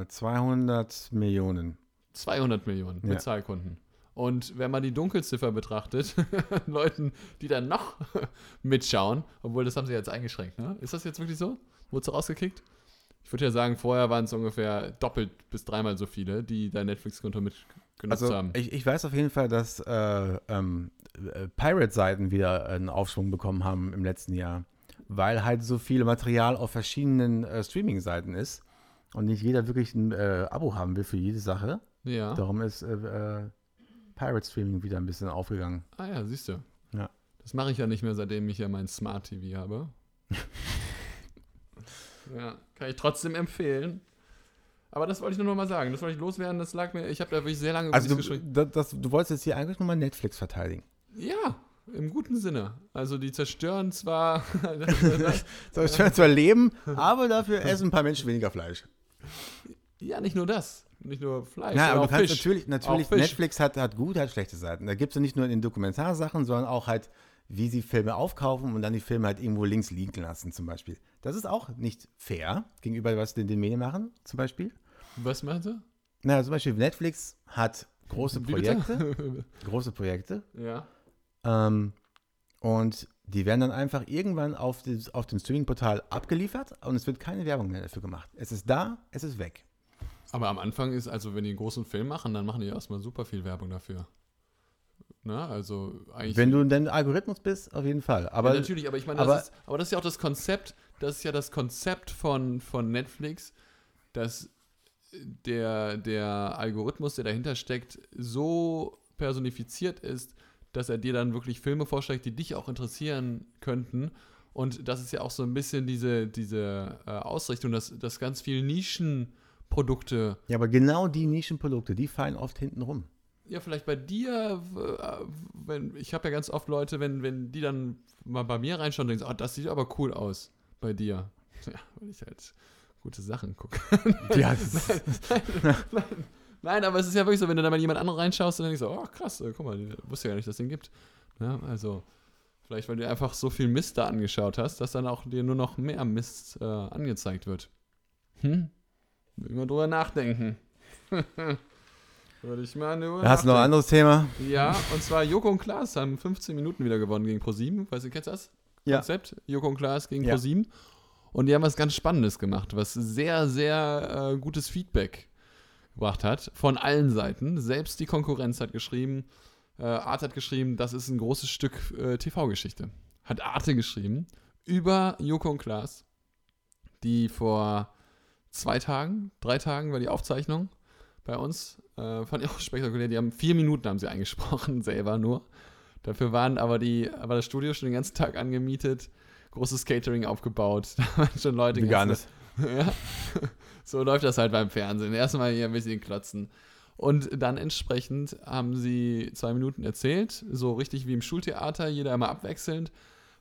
200 Millionen. 200 Millionen Ja. Bezahlkunden. Und wenn man die Dunkelziffer betrachtet, *laughs* Leuten, die dann noch *laughs* mitschauen, obwohl das haben sie jetzt eingeschränkt, ne? Ist das jetzt wirklich so? Wurde es rausgekickt? Ich würde ja sagen, vorher waren es ungefähr doppelt bis dreimal so viele, die dein Netflix-Konto mitgenutzt Also haben. ich, ich weiß auf jeden Fall, dass äh, ähm, äh, Pirate-Seiten wieder einen Aufschwung bekommen haben im letzten Jahr, weil halt so viel Material auf verschiedenen äh, Streaming-Seiten ist und nicht jeder wirklich ein äh, Abo haben will für jede Sache. Ja. Darum ist äh, äh, Pirate Streaming wieder ein bisschen aufgegangen. Ah ja, siehst du. Ja. Das mache ich ja nicht mehr, seitdem ich ja mein Smart TV habe. *laughs* ja, kann ich trotzdem empfehlen. Aber das wollte ich nur noch mal sagen. Das wollte ich loswerden. Das lag mir. Ich habe da wirklich sehr lange Also du, das, das, du wolltest jetzt hier eigentlich nur mal Netflix verteidigen. Ja, im guten Sinne. Also die zerstören zwar. *laughs* *laughs* Wird zwar leben, aber dafür essen ein paar Menschen weniger Fleisch. ja, nicht nur das. Nicht nur Fleisch, Ja, aber auch du kannst Fisch. natürlich, natürlich. Netflix hat, hat gute, hat schlechte Seiten. Da gibt es ja nicht nur in Dokumentarsachen, sondern auch halt, wie sie Filme aufkaufen und dann die Filme halt irgendwo links liegen lassen, zum Beispiel. Das ist auch nicht fair gegenüber, was die, die Medien machen, zum Beispiel. Was meinst du? Na, zum Beispiel Netflix hat große? Projekte, *laughs* große Projekte, ja. ähm, und die werden dann einfach irgendwann auf, das, auf dem Streaming-Portal abgeliefert und es wird keine Werbung mehr dafür gemacht. Es ist da, es ist weg. Aber am Anfang ist, also wenn die einen großen Film machen, dann machen die erstmal super viel Werbung dafür. Na, also eigentlich. Wenn du denn Algorithmus bist, auf jeden Fall. Aber ja, natürlich, aber ich meine, aber- das ist, aber das ist ja auch das Konzept, das ist ja das Konzept von, von Netflix, dass der, der Algorithmus, der dahinter steckt, so personifiziert ist, dass er dir dann wirklich Filme vorschlägt, die dich auch interessieren könnten. Und das ist ja auch so ein bisschen diese, diese äh, Ausrichtung, dass, dass ganz viele Nischenprodukte Ja, aber genau die Nischenprodukte, die fallen oft hinten rum. Ja, vielleicht bei dir, äh, wenn, ich habe ja ganz oft Leute, wenn, wenn die dann mal bei mir reinschauen und denken, oh, das sieht aber cool aus bei dir. *laughs* Ja, weil ich halt gute Sachen gucke. *laughs* Ja, *laughs* nein, nein, nein, aber es ist ja wirklich so, wenn du da mal jemand anderen reinschaust, dann denkst du, oh krass, äh, guck mal, wusste ja gar nicht, dass es den gibt. Ja, also, Vielleicht, weil du einfach so viel Mist da angeschaut hast, dass dann auch dir nur noch mehr Mist äh, angezeigt wird. Hm? Will mal drüber nachdenken. Würde ich mal nur. Hast du noch ein anderes Thema? Ja, und zwar Joko und Klaas haben 15 Minuten wieder gewonnen gegen ProSieben. Weißt du, kennst du das? Ja. Konzept? Joko und Klaas gegen Ja. ProSieben. Und die haben was ganz Spannendes gemacht, was sehr, sehr äh, gutes Feedback gebracht hat von allen Seiten. Selbst die Konkurrenz hat geschrieben, äh, Art hat geschrieben, das ist ein großes Stück äh, TV-Geschichte. Hat Arte geschrieben über Joko und Klaas, die vor zwei Tagen, drei Tagen war die Aufzeichnung bei uns. Äh, fand ich auch spektakulär. Die haben vier Minuten haben sie eingesprochen, *laughs* selber nur. Dafür waren aber die, war das Studio schon den ganzen Tag angemietet, großes Catering aufgebaut. *laughs* Da waren schon Leute Veganes. ja. So läuft das halt beim Fernsehen. Erstmal hier ein bisschen klotzen. Und dann entsprechend haben sie zwei Minuten erzählt, so richtig wie im Schultheater, jeder immer abwechselnd,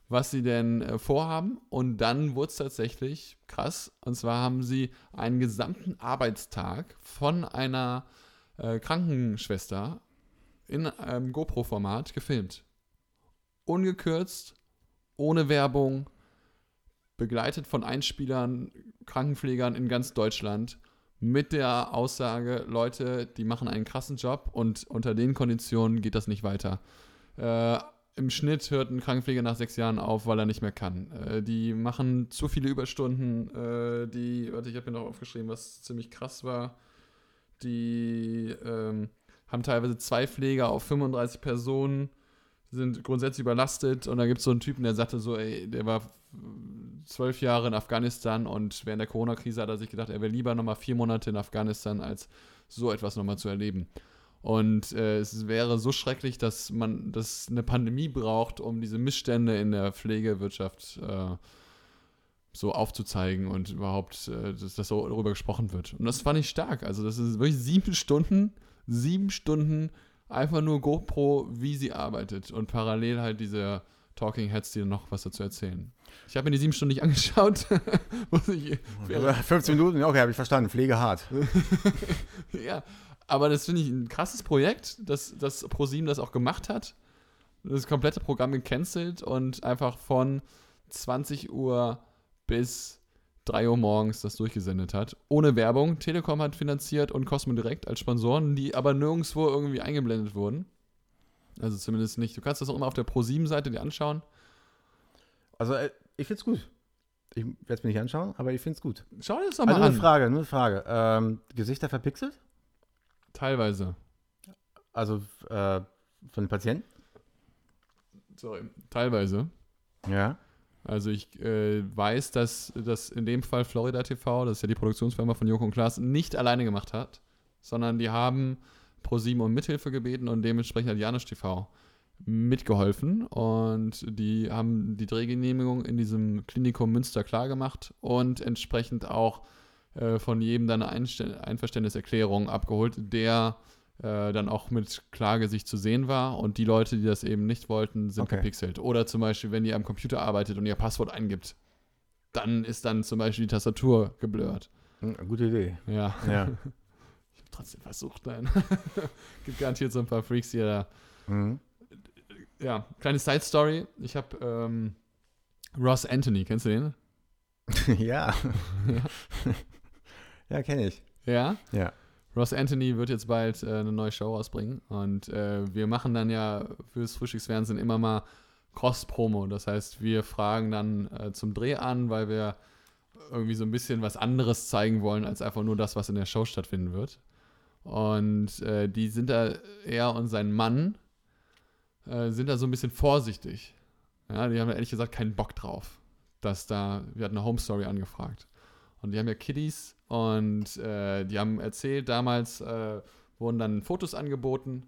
was sie denn äh, vorhaben. Und dann wurde es tatsächlich krass. Und zwar haben sie einen gesamten Arbeitstag von einer äh, Krankenschwester in einem GoPro-Format gefilmt. Ungekürzt, ohne Werbung, begleitet von Einspielern, Krankenpflegern in ganz Deutschland mit der Aussage, Leute, die machen einen krassen Job und unter den Konditionen geht das nicht weiter. Äh, Im Schnitt hört ein Krankenpfleger nach sechs Jahren auf, weil er nicht mehr kann. Äh, die machen zu viele Überstunden. Äh, die, warte, ich habe mir noch aufgeschrieben, was ziemlich krass war. Die ähm, haben teilweise zwei Pfleger auf 35 Personen, sind grundsätzlich überlastet. Und da gibt es so einen Typen, der sagte so, ey, der war zwölf Jahre in Afghanistan und während der Corona-Krise hat er sich gedacht, er wäre lieber nochmal vier Monate in Afghanistan, als so etwas nochmal zu erleben. Und äh, es wäre so schrecklich, dass man das eine Pandemie braucht, um diese Missstände in der Pflegewirtschaft äh, so aufzuzeigen und überhaupt, äh, dass, dass so darüber gesprochen wird. Und das fand ich stark. Also das ist wirklich sieben Stunden, sieben Stunden einfach nur GoPro, wie sie arbeitet und parallel halt diese Talking Heads, die noch was dazu erzählen. Ich habe mir die sieben Stunden nicht *laughs* angeschaut. Muss ich, Aber 15 Minuten, okay, habe ich verstanden. Pflege hart. *laughs* ja, aber das finde ich ein krasses Projekt, dass, dass ProSieben das auch gemacht hat. Das komplette Programm gecancelt und einfach von 20 Uhr bis 3 Uhr morgens das durchgesendet hat. Ohne Werbung. Telekom hat finanziert und Cosmo Direkt als Sponsoren, die aber nirgendwo irgendwie eingeblendet wurden. Also zumindest nicht. Du kannst das auch immer auf der ProSieben-Seite dir anschauen. Also, äh, ich finde es gut. Ich werde es mir nicht anschauen, aber ich finde es gut. Schau dir das doch Also mal nur eine an. Frage, nur eine Frage. Ähm, Gesichter verpixelt? Teilweise. Also äh, von den Patienten? Sorry. Teilweise. Ja. Also ich äh, weiß, dass das in dem Fall Florida TV, das ist ja die Produktionsfirma von Joko und Klaas, nicht alleine gemacht hat, sondern die haben ProSieben um Mithilfe gebeten und dementsprechend hat Janusz TV mitgeholfen und die haben die Drehgenehmigung in diesem Klinikum Münster klar gemacht und entsprechend auch äh, von jedem dann eine Einverständniserklärung abgeholt, der äh, dann auch mit Klargesicht zu sehen war und die Leute, die das eben nicht wollten, sind Okay. gepixelt. Oder zum Beispiel, wenn ihr am Computer arbeitet und ihr Passwort eingibt, dann ist dann zum Beispiel die Tastatur geblurrt. Hm, gute Idee. Ja, Ja. *laughs* ich habe trotzdem versucht, nein. *laughs* Gibt garantiert so ein paar Freaks, die da mhm. ja, kleine Side Story. Ich habe ähm, Ross Anthony, kennst du den? *laughs* ja. ja, kenne ich. Ja. Ja. Ross Anthony wird jetzt bald äh, eine neue Show rausbringen und äh, wir machen dann ja fürs Frühstücksfernsehen immer mal Cross-Promo. Das heißt, wir fragen dann äh, zum Dreh an, weil wir irgendwie so ein bisschen was anderes zeigen wollen, als einfach nur das, was in der Show stattfinden wird. Und äh, die sind da, er und sein Mann, äh, sind da so ein bisschen vorsichtig. Ja, die haben ehrlich gesagt keinen Bock drauf, dass da, wir hatten eine Home Story angefragt. Und die haben ja Kiddies und äh, die haben erzählt, damals äh, wurden dann Fotos angeboten.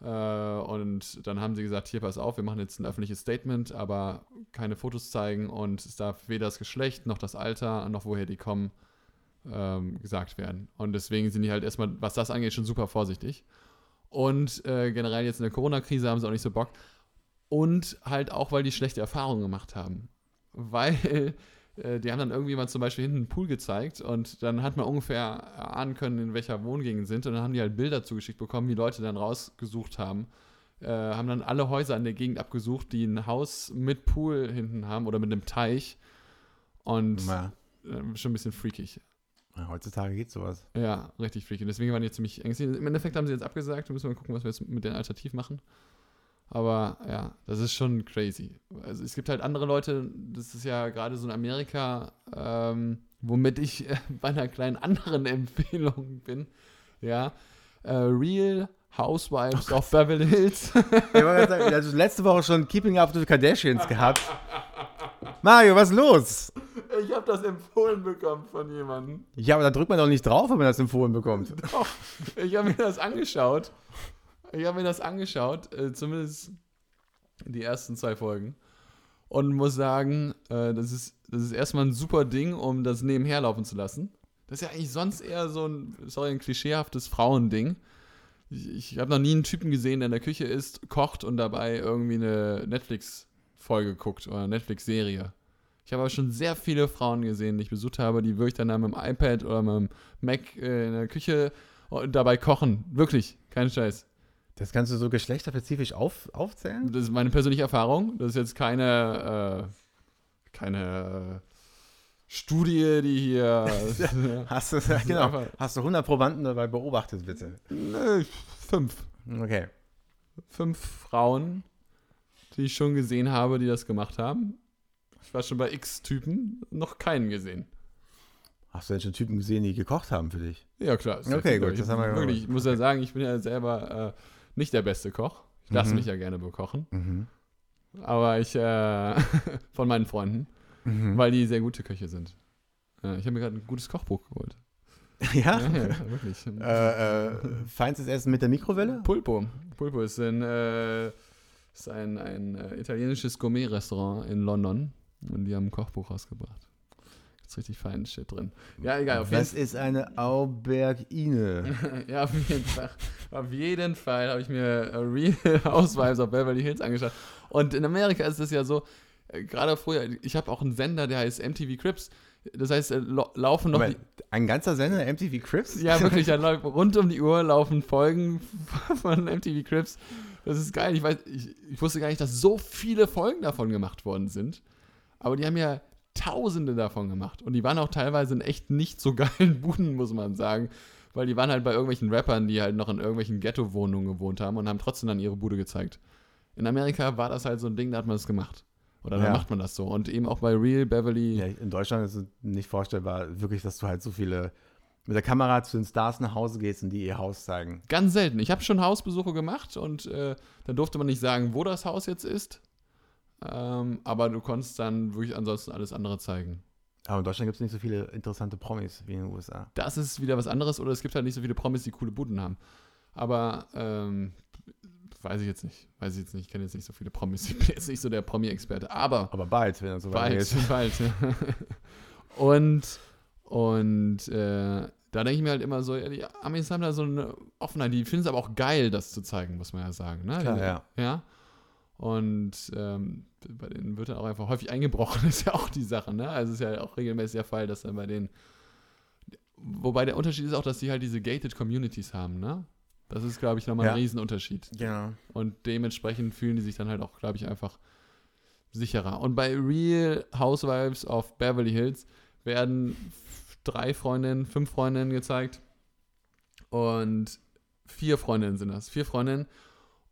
Äh, und dann haben sie gesagt, hier pass auf, wir machen jetzt ein öffentliches Statement, aber keine Fotos zeigen und es darf weder das Geschlecht noch das Alter noch woher die kommen ähm, gesagt werden. Und deswegen sind die halt erstmal, was das angeht, schon super vorsichtig. Und äh, generell jetzt in der Corona-Krise haben sie auch nicht so Bock. Und halt auch, weil die schlechte Erfahrungen gemacht haben. Weil die haben dann irgendwie mal zum Beispiel hinten einen Pool gezeigt und dann hat man ungefähr erahnen können, in welcher Wohngegend sind. Und dann haben die halt Bilder zugeschickt bekommen, wie Leute dann rausgesucht haben, äh, haben dann alle Häuser in der Gegend abgesucht, die ein Haus mit Pool hinten haben oder mit einem Teich. Und Ja. äh, schon ein bisschen freakig. Heutzutage geht sowas. Ja, richtig freakig. Deswegen waren die ziemlich ängstlich. Im Endeffekt haben sie jetzt abgesagt. Wir müssen mal gucken, was wir jetzt mit den Alternativ machen. Aber ja, das ist schon crazy. Also es gibt halt andere Leute, das ist ja gerade so in Amerika, ähm, womit ich äh, *laughs* bei einer kleinen anderen *laughs* Empfehlung bin. Ja, äh, Real Housewives of Beverly Hills. *laughs* Ich sagen, also letzte Woche schon Keeping Up with the Kardashians gehabt. Mario, was ist los? ich habe das empfohlen bekommen von jemandem. Ja, aber da drückt man doch nicht drauf, wenn man das empfohlen bekommt. Doch, ich habe mir das angeschaut. Ich habe mir das angeschaut, äh, zumindest die ersten zwei Folgen. Und muss sagen, äh, das, ist, das ist erstmal ein super Ding, um das nebenher laufen zu lassen. Das ist ja eigentlich sonst eher so ein, sorry, ein klischeehaftes Frauending. Ich, ich habe noch nie einen Typen gesehen, der in der Küche ist, kocht und dabei irgendwie eine Netflix-Folge guckt oder eine Netflix-Serie. Ich habe aber schon sehr viele Frauen gesehen, die ich besucht habe, die wirklich dann mit dem iPad oder mit dem Mac äh, in der Küche und dabei kochen. Wirklich, kein Scheiß. Das kannst du so geschlechterspezifisch auf, aufzählen? Das ist meine persönliche Erfahrung. Das ist jetzt keine, äh, keine äh, Studie, die hier. *laughs* Hast du, *laughs* genau, einfach- hast du 100 Probanden dabei beobachtet, bitte? Nö, fünf. Okay. Fünf Frauen, die ich schon gesehen habe, die das gemacht haben. Ich war schon bei x Typen, noch keinen gesehen. Hast du denn schon Typen gesehen, die gekocht haben für dich? Ja, klar. Okay, gut, Ich, das haben wir wirklich, ich muss ja sagen, ich bin ja selber äh, nicht der beste Koch. Ich lasse Mhm. mich ja gerne bekochen. Mhm. Aber ich, äh, *laughs* von meinen Freunden, Mhm. weil die sehr gute Köche sind. Ja, ich habe mir gerade ein gutes Kochbuch geholt. *laughs* Ja? Ja, ja, wirklich. Äh, äh, feinstes Essen mit der Mikrowelle? Pulpo. Pulpo ist ein, äh, ist ein, ein äh, italienisches Gourmet-Restaurant in London. Und die haben ein Kochbuch rausgebracht. Ist richtig fein Shit drin. Ja, egal. Auf jeden, Was ist eine Aubergine? *laughs* ja, auf jeden Fall, auf jeden Fall habe ich mir äh, Real *laughs* Housewives of Beverly Hills angeschaut. Und in Amerika ist es ja so, äh, gerade früher, ich habe auch einen Sender, der heißt MTV Crips. Das heißt, äh, lau- laufen noch ein ganzer Sender, MTV Crips? Ja, *laughs* wirklich, rund um die Uhr laufen Folgen von MTV Crips. Das ist geil. Ich weiß, ich, ich wusste gar nicht, dass so viele Folgen davon gemacht worden sind. Aber die haben ja Tausende davon gemacht. Und die waren auch teilweise in echt nicht so *laughs* geilen Buden, muss man sagen. Weil die waren halt bei irgendwelchen Rappern, die halt noch in irgendwelchen Ghetto-Wohnungen gewohnt haben und haben trotzdem dann ihre Bude gezeigt. In Amerika war das halt so ein Ding, da hat man das gemacht. Oder da Ja. macht man das so. Und eben auch bei Real Beverly. Ja, in Deutschland ist es nicht vorstellbar, wirklich, dass du halt so viele mit der Kamera zu den Stars nach Hause gehst und die ihr Haus zeigen. Ganz selten. Ich habe schon Hausbesuche gemacht und äh, dann durfte man nicht sagen, wo das Haus jetzt ist. Ähm, aber du konntest dann wirklich ansonsten alles andere zeigen. Aber in Deutschland gibt es nicht so viele interessante Promis wie in den USA. Das ist wieder was anderes oder es gibt halt nicht so viele Promis, die coole Buden haben. Aber ähm, weiß ich jetzt nicht. Weiß ich jetzt nicht. Ich kenne jetzt nicht so viele Promis. Ich bin jetzt nicht so der Promi-Experte. Aber Aber bald, wenn er so bald, weitergeht. bald. *laughs* und und äh, da denke ich mir halt immer so, ja, die Amis haben da so eine Offenheit. Die finden es aber auch geil, das zu zeigen, muss man ja sagen. Ne? Klar, ja. Ja. Und ähm, bei denen wird dann auch einfach häufig eingebrochen, *laughs* ist ja auch die Sache, ne? Also ist ja auch regelmäßig der Fall, dass dann bei denen. Wobei der Unterschied ist auch, dass die halt diese gated Communities haben, ne? Das ist, glaube ich, nochmal Ja. ein Riesenunterschied. Genau. Und dementsprechend fühlen die sich dann halt auch, glaube ich, einfach sicherer. Und bei Real Housewives of Beverly Hills werden drei Freundinnen, fünf Freundinnen gezeigt. Und vier Freundinnen sind das. Vier Freundinnen.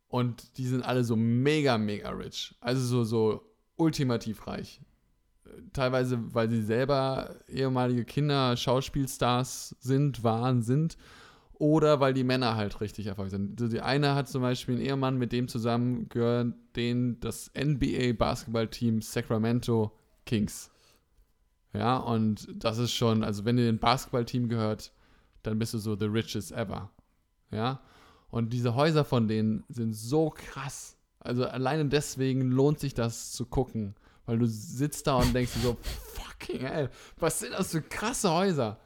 Und die sind alle so mega, mega rich. Also so, so ultimativ reich. Teilweise, weil sie selber ehemalige Kinder, Schauspielstars sind, waren, sind. Oder weil die Männer halt richtig erfolgreich sind. Also Die eine hat zum Beispiel einen Ehemann, mit dem zusammen gehört den das NBA-Basketballteam Sacramento Kings. Ja, und das ist schon, also wenn dir ein Basketballteam gehört, dann bist du so the richest ever. Ja, und diese Häuser von denen sind so krass. Also alleine deswegen lohnt sich das zu gucken, weil du sitzt da und denkst dir so, fucking hell, was sind das für krasse Häuser?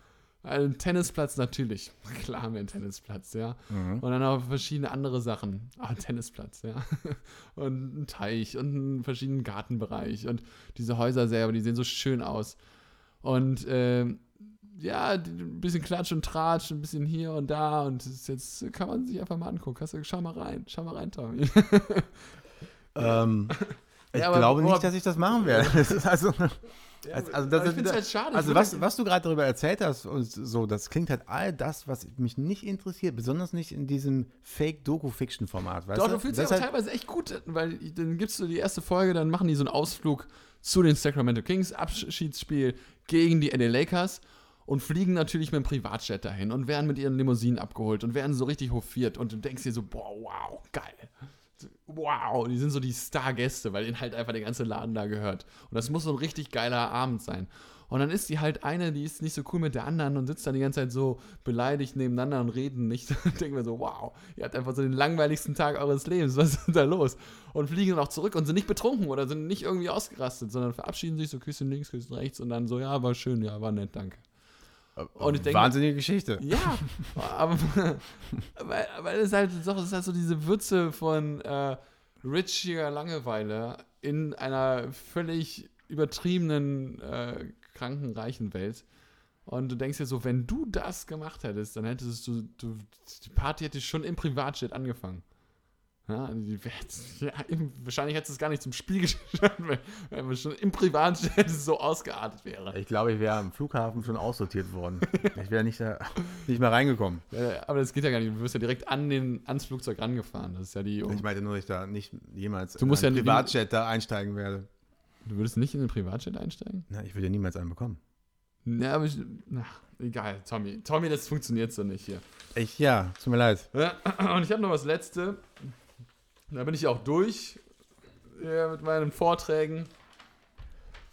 Also ein Tennisplatz natürlich. *laughs* Klar haben wir einen Tennisplatz, ja. Mhm. Und dann auch verschiedene andere Sachen. Ah, ein Tennisplatz, ja. *laughs* Und ein Teich und einen verschiedenen Gartenbereich. Und diese Häuser selber, die sehen so schön aus. Und ähm, ja, ein bisschen Klatsch und Tratsch, ein bisschen hier und da und jetzt kann man sich einfach mal angucken. Hast du, schau mal rein, schau mal rein, Tommy. *laughs* Ähm, ich Ja, glaube nicht, dass ich das machen werde. *laughs* Das also, also, also das ist halt schade. Also was, was du gerade darüber erzählt hast und so, das klingt halt all das, was mich nicht interessiert, besonders nicht in diesem Fake-Doku-Fiction-Format. Doch, du du fühlst dich auch halt, teilweise echt gut, weil dann gibst du die erste Folge, dann machen die so einen Ausflug zu den Sacramento Kings, Abschiedsspiel gegen die LA Lakers und fliegen natürlich mit dem Privatjet dahin und werden mit ihren Limousinen abgeholt und werden so richtig hofiert und du denkst dir so, boah, wow, geil. Wow, die sind so die Stargäste, weil ihnen halt einfach der ganze Laden da gehört. Und das muss so ein richtig geiler Abend sein. Und dann ist die halt eine, die ist nicht so cool mit der anderen und sitzt dann die ganze Zeit so beleidigt nebeneinander und reden nicht. *laughs* Und denken wir so, wow, ihr habt einfach so den langweiligsten Tag eures Lebens. Was ist da los? Und fliegen dann auch zurück und sind nicht betrunken oder sind nicht irgendwie ausgerastet, sondern verabschieden sich so Küsschen links, Küsschen rechts und dann so, ja, war schön, ja, war nett, danke. Und ich denke- wahnsinnige Geschichte. Ja, aber *laughs* weil, weil es halt doch, es ist halt so diese Würze von äh, richiger Langeweile in einer völlig übertriebenen, äh, kranken, reichen Welt. Und du denkst dir so, wenn du das gemacht hättest, dann hättest du, du die Party hätte schon im Privatjet angefangen. Ja, ja, wahrscheinlich hättest du es gar nicht zum Spiel geschafft, wenn, wenn wir schon im Privatjet *laughs* so ausgeartet wäre. Ich glaube, ich wäre am Flughafen schon aussortiert worden. Ich wäre nicht, da- nicht mehr reingekommen. Ja, aber das geht ja gar nicht. Du wirst ja direkt an den, ans Flugzeug rangefahren. Das ist ja die. Ich meinte nur, dass ich da nicht jemals Du musst in einen ja- Privatjet da einsteigen werde. Du würdest nicht in den Privatjet einsteigen? Na, ich würde ja niemals einen bekommen. Ja, aber ich, na, egal, Tommy. Tommy, das funktioniert so nicht hier. Ich, ja, tut mir leid. *clears throat* Und ich habe noch was Letzte. Da bin ich auch durch ja, mit meinen Vorträgen.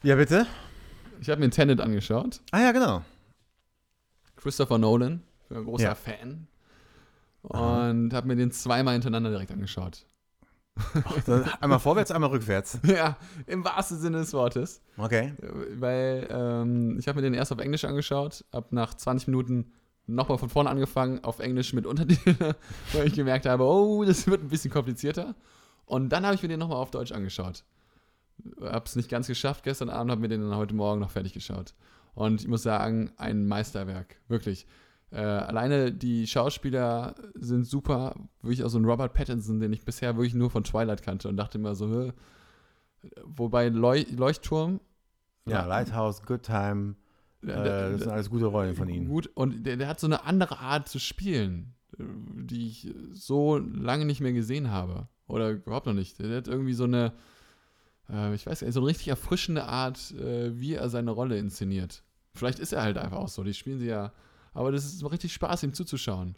Ja, bitte? Ich habe mir Tenet angeschaut. Ah ja, genau. Christopher Nolan, ich bin ein großer Ja. Fan. Und habe mir den zweimal hintereinander direkt angeschaut. Dann einmal vorwärts, einmal rückwärts. *laughs* ja, im wahrsten Sinne des Wortes. Okay. Weil ähm, ich habe mir den erst auf Englisch angeschaut, habe nach 20 Minuten nochmal von vorne angefangen, auf Englisch mit Untertiteln, *laughs* weil ich gemerkt habe, oh, das wird ein bisschen komplizierter. Und dann habe ich mir den nochmal auf Deutsch angeschaut. Hab's nicht ganz geschafft gestern Abend, habe mir den dann heute Morgen noch fertig geschaut. Und ich muss sagen, ein Meisterwerk, wirklich. Äh, alleine die Schauspieler sind super, wirklich auch so ein Robert Pattinson, den ich bisher wirklich nur von Twilight kannte und dachte immer so, wobei Leu Leuchtturm Ja, Lighthouse, Good Time, äh, das sind alles gute Rollen von Ihnen. Gut, und der, der hat so eine andere Art zu spielen, äh, die ich so lange nicht mehr gesehen habe. Oder überhaupt noch nicht. Der hat irgendwie so eine, äh, ich weiß nicht, so eine richtig erfrischende Art, äh, wie er seine Rolle inszeniert. Vielleicht ist er halt einfach auch so, die spielen sie ja. Aber das ist richtig Spaß, ihm zuzuschauen.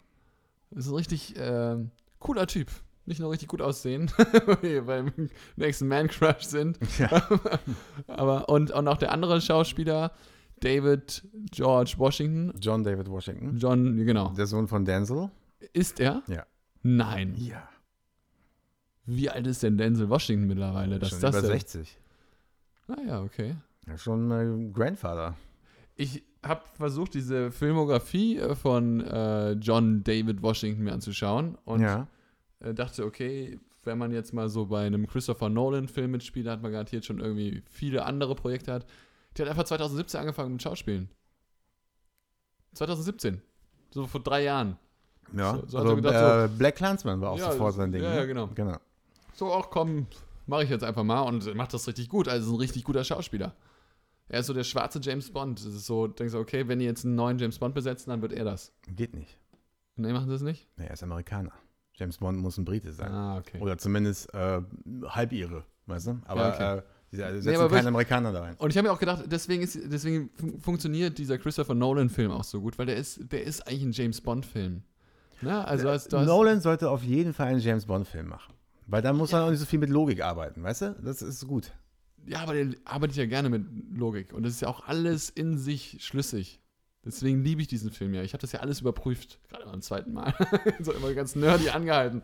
Das ist ein richtig äh, cooler Typ. Nicht nur richtig gut aussehen, *laughs* weil wir beim nächsten Man-Crush sind. Ja. *laughs* Aber, und, und auch der andere Schauspieler, David George Washington, John David Washington, John, genau. der Sohn von Denzel. Ist er? Ja. Nein. Ja. Wie alt ist denn Denzel Washington mittlerweile? Dass schon das über denn- 60. Ah ja, okay. Ja, schon mein Grandfather. Ich habe versucht, diese Filmografie äh, von äh, John David Washington mir anzuschauen und ja. äh, dachte, okay, wenn man jetzt mal so bei einem Christopher Nolan-Film mitspielt, hat man garantiert schon irgendwie viele andere Projekte hat. Die hat einfach 2017 angefangen mit Schauspielen. 2017. So vor drei Jahren. Ja. So- so also, gedacht, äh, Black Clansman war auch Ja, sofort sein Ding. ja, ne? ja, genau. genau. So, auch komm, mache ich jetzt einfach mal und macht das richtig gut. Also ist ein richtig guter Schauspieler. Er ist so der schwarze James Bond. Das ist so, denkst du, okay, wenn die jetzt einen neuen James Bond besetzen, dann wird er das. Geht nicht. Nee, machen sie das nicht? Nee, er ist Amerikaner. James Bond muss ein Brite sein. Ah, okay. Oder zumindest äh, halbire, weißt du? Aber Ja, okay. äh, die setzen Nee, keinen wirklich- Amerikaner da rein. Und ich habe mir auch gedacht, deswegen, ist, deswegen fun funktioniert dieser Christopher Nolan-Film auch so gut, weil der ist, der ist eigentlich ein James Bond-Film. Ne? Also, hast, Nolan sollte auf jeden Fall einen James Bond-Film machen. Weil da muss man auch nicht so viel mit Logik arbeiten, weißt du? Das ist gut. ja, aber der arbeitet ja gerne mit Logik und das ist ja auch alles in sich schlüssig. Deswegen liebe ich diesen Film ja. Ich habe das ja alles überprüft, gerade beim zweiten Mal. *laughs* so immer ganz nerdy angehalten.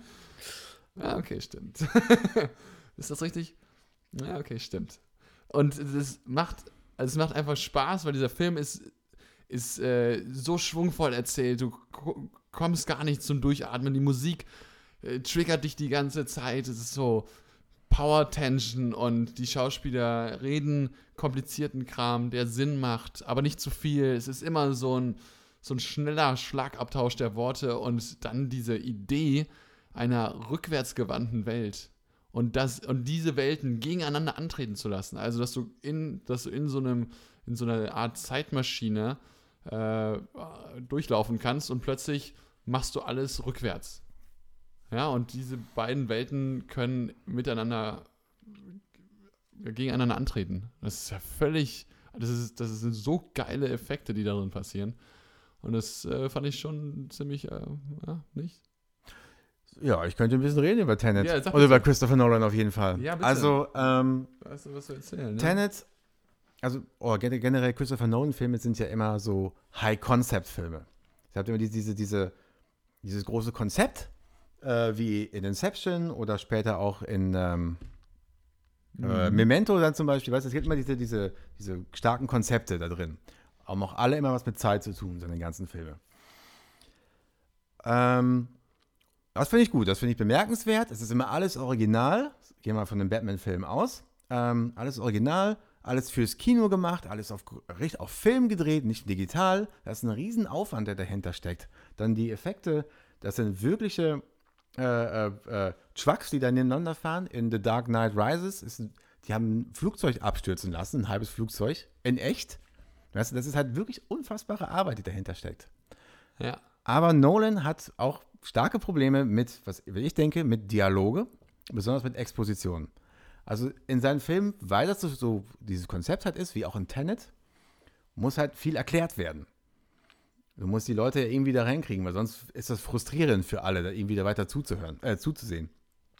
Ja, okay, stimmt. *laughs* ist das richtig? Ja, okay, stimmt. Und das macht, also es macht einfach Spaß, weil dieser Film ist, ist äh, so schwungvoll erzählt. Du ko- kommst gar nicht zum Durchatmen. Die Musik äh, triggert dich die ganze Zeit. Es ist so Power Tension und die Schauspieler reden komplizierten Kram, der Sinn macht, aber nicht zu viel. Es ist immer so ein, so ein schneller Schlagabtausch der Worte und dann diese Idee einer rückwärtsgewandten Welt. Und, das, und diese Welten gegeneinander antreten zu lassen. Also, dass du in, dass du in so einem, in so einer Art Zeitmaschine äh, durchlaufen kannst und plötzlich machst du alles rückwärts. Ja, und diese beiden Welten können miteinander gegeneinander antreten. Das ist ja völlig, das, ist, das sind so geile Effekte, die darin passieren. Und das äh, fand ich schon ziemlich, äh, ja, nicht? Ja, ich könnte ein bisschen reden über Tenet. Ja, Oder über Christopher Nolan auf jeden Fall. Ja, bitte. Also, ähm, Weißt du, was zu erzählen? Ne? Tenet, also oh, gen- generell Christopher Nolan-Filme sind ja immer so High-Concept-Filme. Ich habe immer diese, diese, diese, dieses große Konzept, äh, wie in Inception oder später auch in ähm, äh, Mhm. Memento dann zum Beispiel. Weißt du, es gibt immer diese, diese, diese starken Konzepte da drin. Haben auch alle immer was mit Zeit zu tun, so in den ganzen Filmen. Ähm, das finde ich gut, das finde ich bemerkenswert. Es ist immer alles original. Gehen wir mal von dem Batman-Film aus. Ähm, alles original, alles fürs Kino gemacht, alles auf, auf Film gedreht, nicht digital. Das ist ein Riesenaufwand, der dahinter steckt. Dann die Effekte, das sind wirkliche äh, äh, äh, Trucks, die da nebeneinander fahren. In The Dark Knight Rises, ist, die haben ein Flugzeug abstürzen lassen, ein halbes Flugzeug, in echt. Weißt du, das ist halt wirklich unfassbare Arbeit, die dahinter steckt. Ja. Aber Nolan hat auch starke Probleme mit, was ich denke, mit Dialoge, besonders mit Exposition. Also in seinen Filmen, weil das so, dieses Konzept halt ist, wie auch in Tenet, muss halt viel erklärt werden. Du musst die Leute ja irgendwie da reinkriegen, weil sonst ist das frustrierend für alle, da irgendwie da weiter zuzuhören, äh, zuzusehen.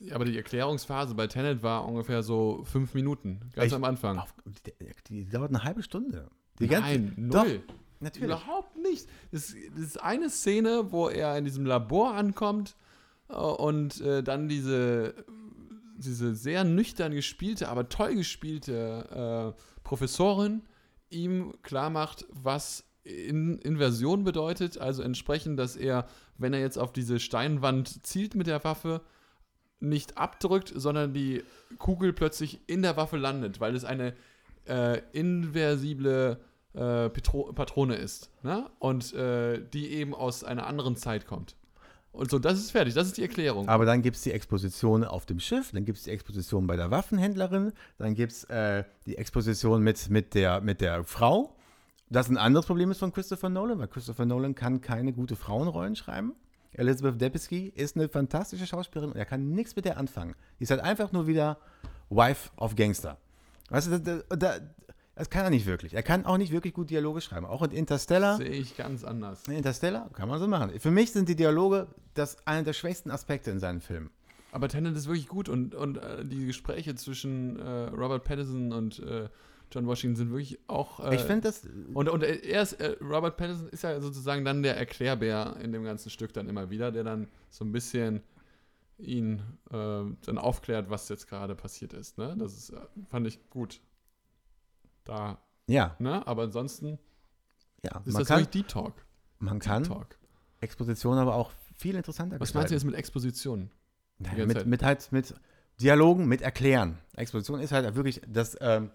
Ja, Aber die Erklärungsphase bei Tenet war ungefähr so fünf Minuten, ganz Ich- am Anfang. Auf, die, die dauert eine halbe Stunde. Die ganze- Nein, Doch, null. Natürlich. Überhaupt nicht. Das, ist eine Szene, wo er in diesem Labor ankommt äh, und äh, dann diese, diese sehr nüchtern gespielte, aber toll gespielte äh, Professorin ihm klar macht, was in Inversion bedeutet. Also entsprechend, dass er, wenn er jetzt auf diese Steinwand zielt mit der Waffe, nicht abdrückt, sondern die Kugel plötzlich in der Waffe landet, weil es eine äh, inversible äh, Petro Patrone ist. Ne? Und äh, die eben aus einer anderen Zeit kommt. Und so, das ist fertig, das ist die Erklärung. Aber dann gibt es die Exposition auf dem Schiff, dann gibt es die Exposition bei der Waffenhändlerin, dann gibt es äh, die Exposition mit, mit, der, mit der Frau. Das ein anderes Problem ist von Christopher Nolan, weil Christopher Nolan kann keine gute Frauenrollen schreiben. Elizabeth Debicki ist eine fantastische Schauspielerin und er kann nichts mit der anfangen. Die ist halt einfach nur wieder Wife of Gangster. Weißt du, da, da, das kann er nicht wirklich. Er kann auch nicht wirklich gut Dialoge schreiben. Auch in Interstellar. Sehe ich ganz anders. Interstellar kann man so machen. Für mich sind die Dialoge das einer der schwächsten Aspekte in seinen Filmen. Aber Tenet ist wirklich gut und, und äh, die Gespräche zwischen äh, Robert Pattinson und äh, John Washington sind wirklich auch. Äh, Ich finde das. Und, und er ist, äh, Robert Pattinson ist ja sozusagen dann der Erklärbär in dem ganzen Stück dann immer wieder, der dann so ein bisschen ihn äh, dann aufklärt, was jetzt gerade passiert ist. Ne? Das ist, äh, fand ich gut. Da, Ja, ne? Aber ansonsten ja. ist Man das kann, wirklich Deep Talk. man kann Deep Talk. Exposition aber auch viel interessanter Was meinst du jetzt mit Exposition? Naja, mit, mit halt mit Dialogen, mit Erklären. Exposition ist halt wirklich das. Ähm,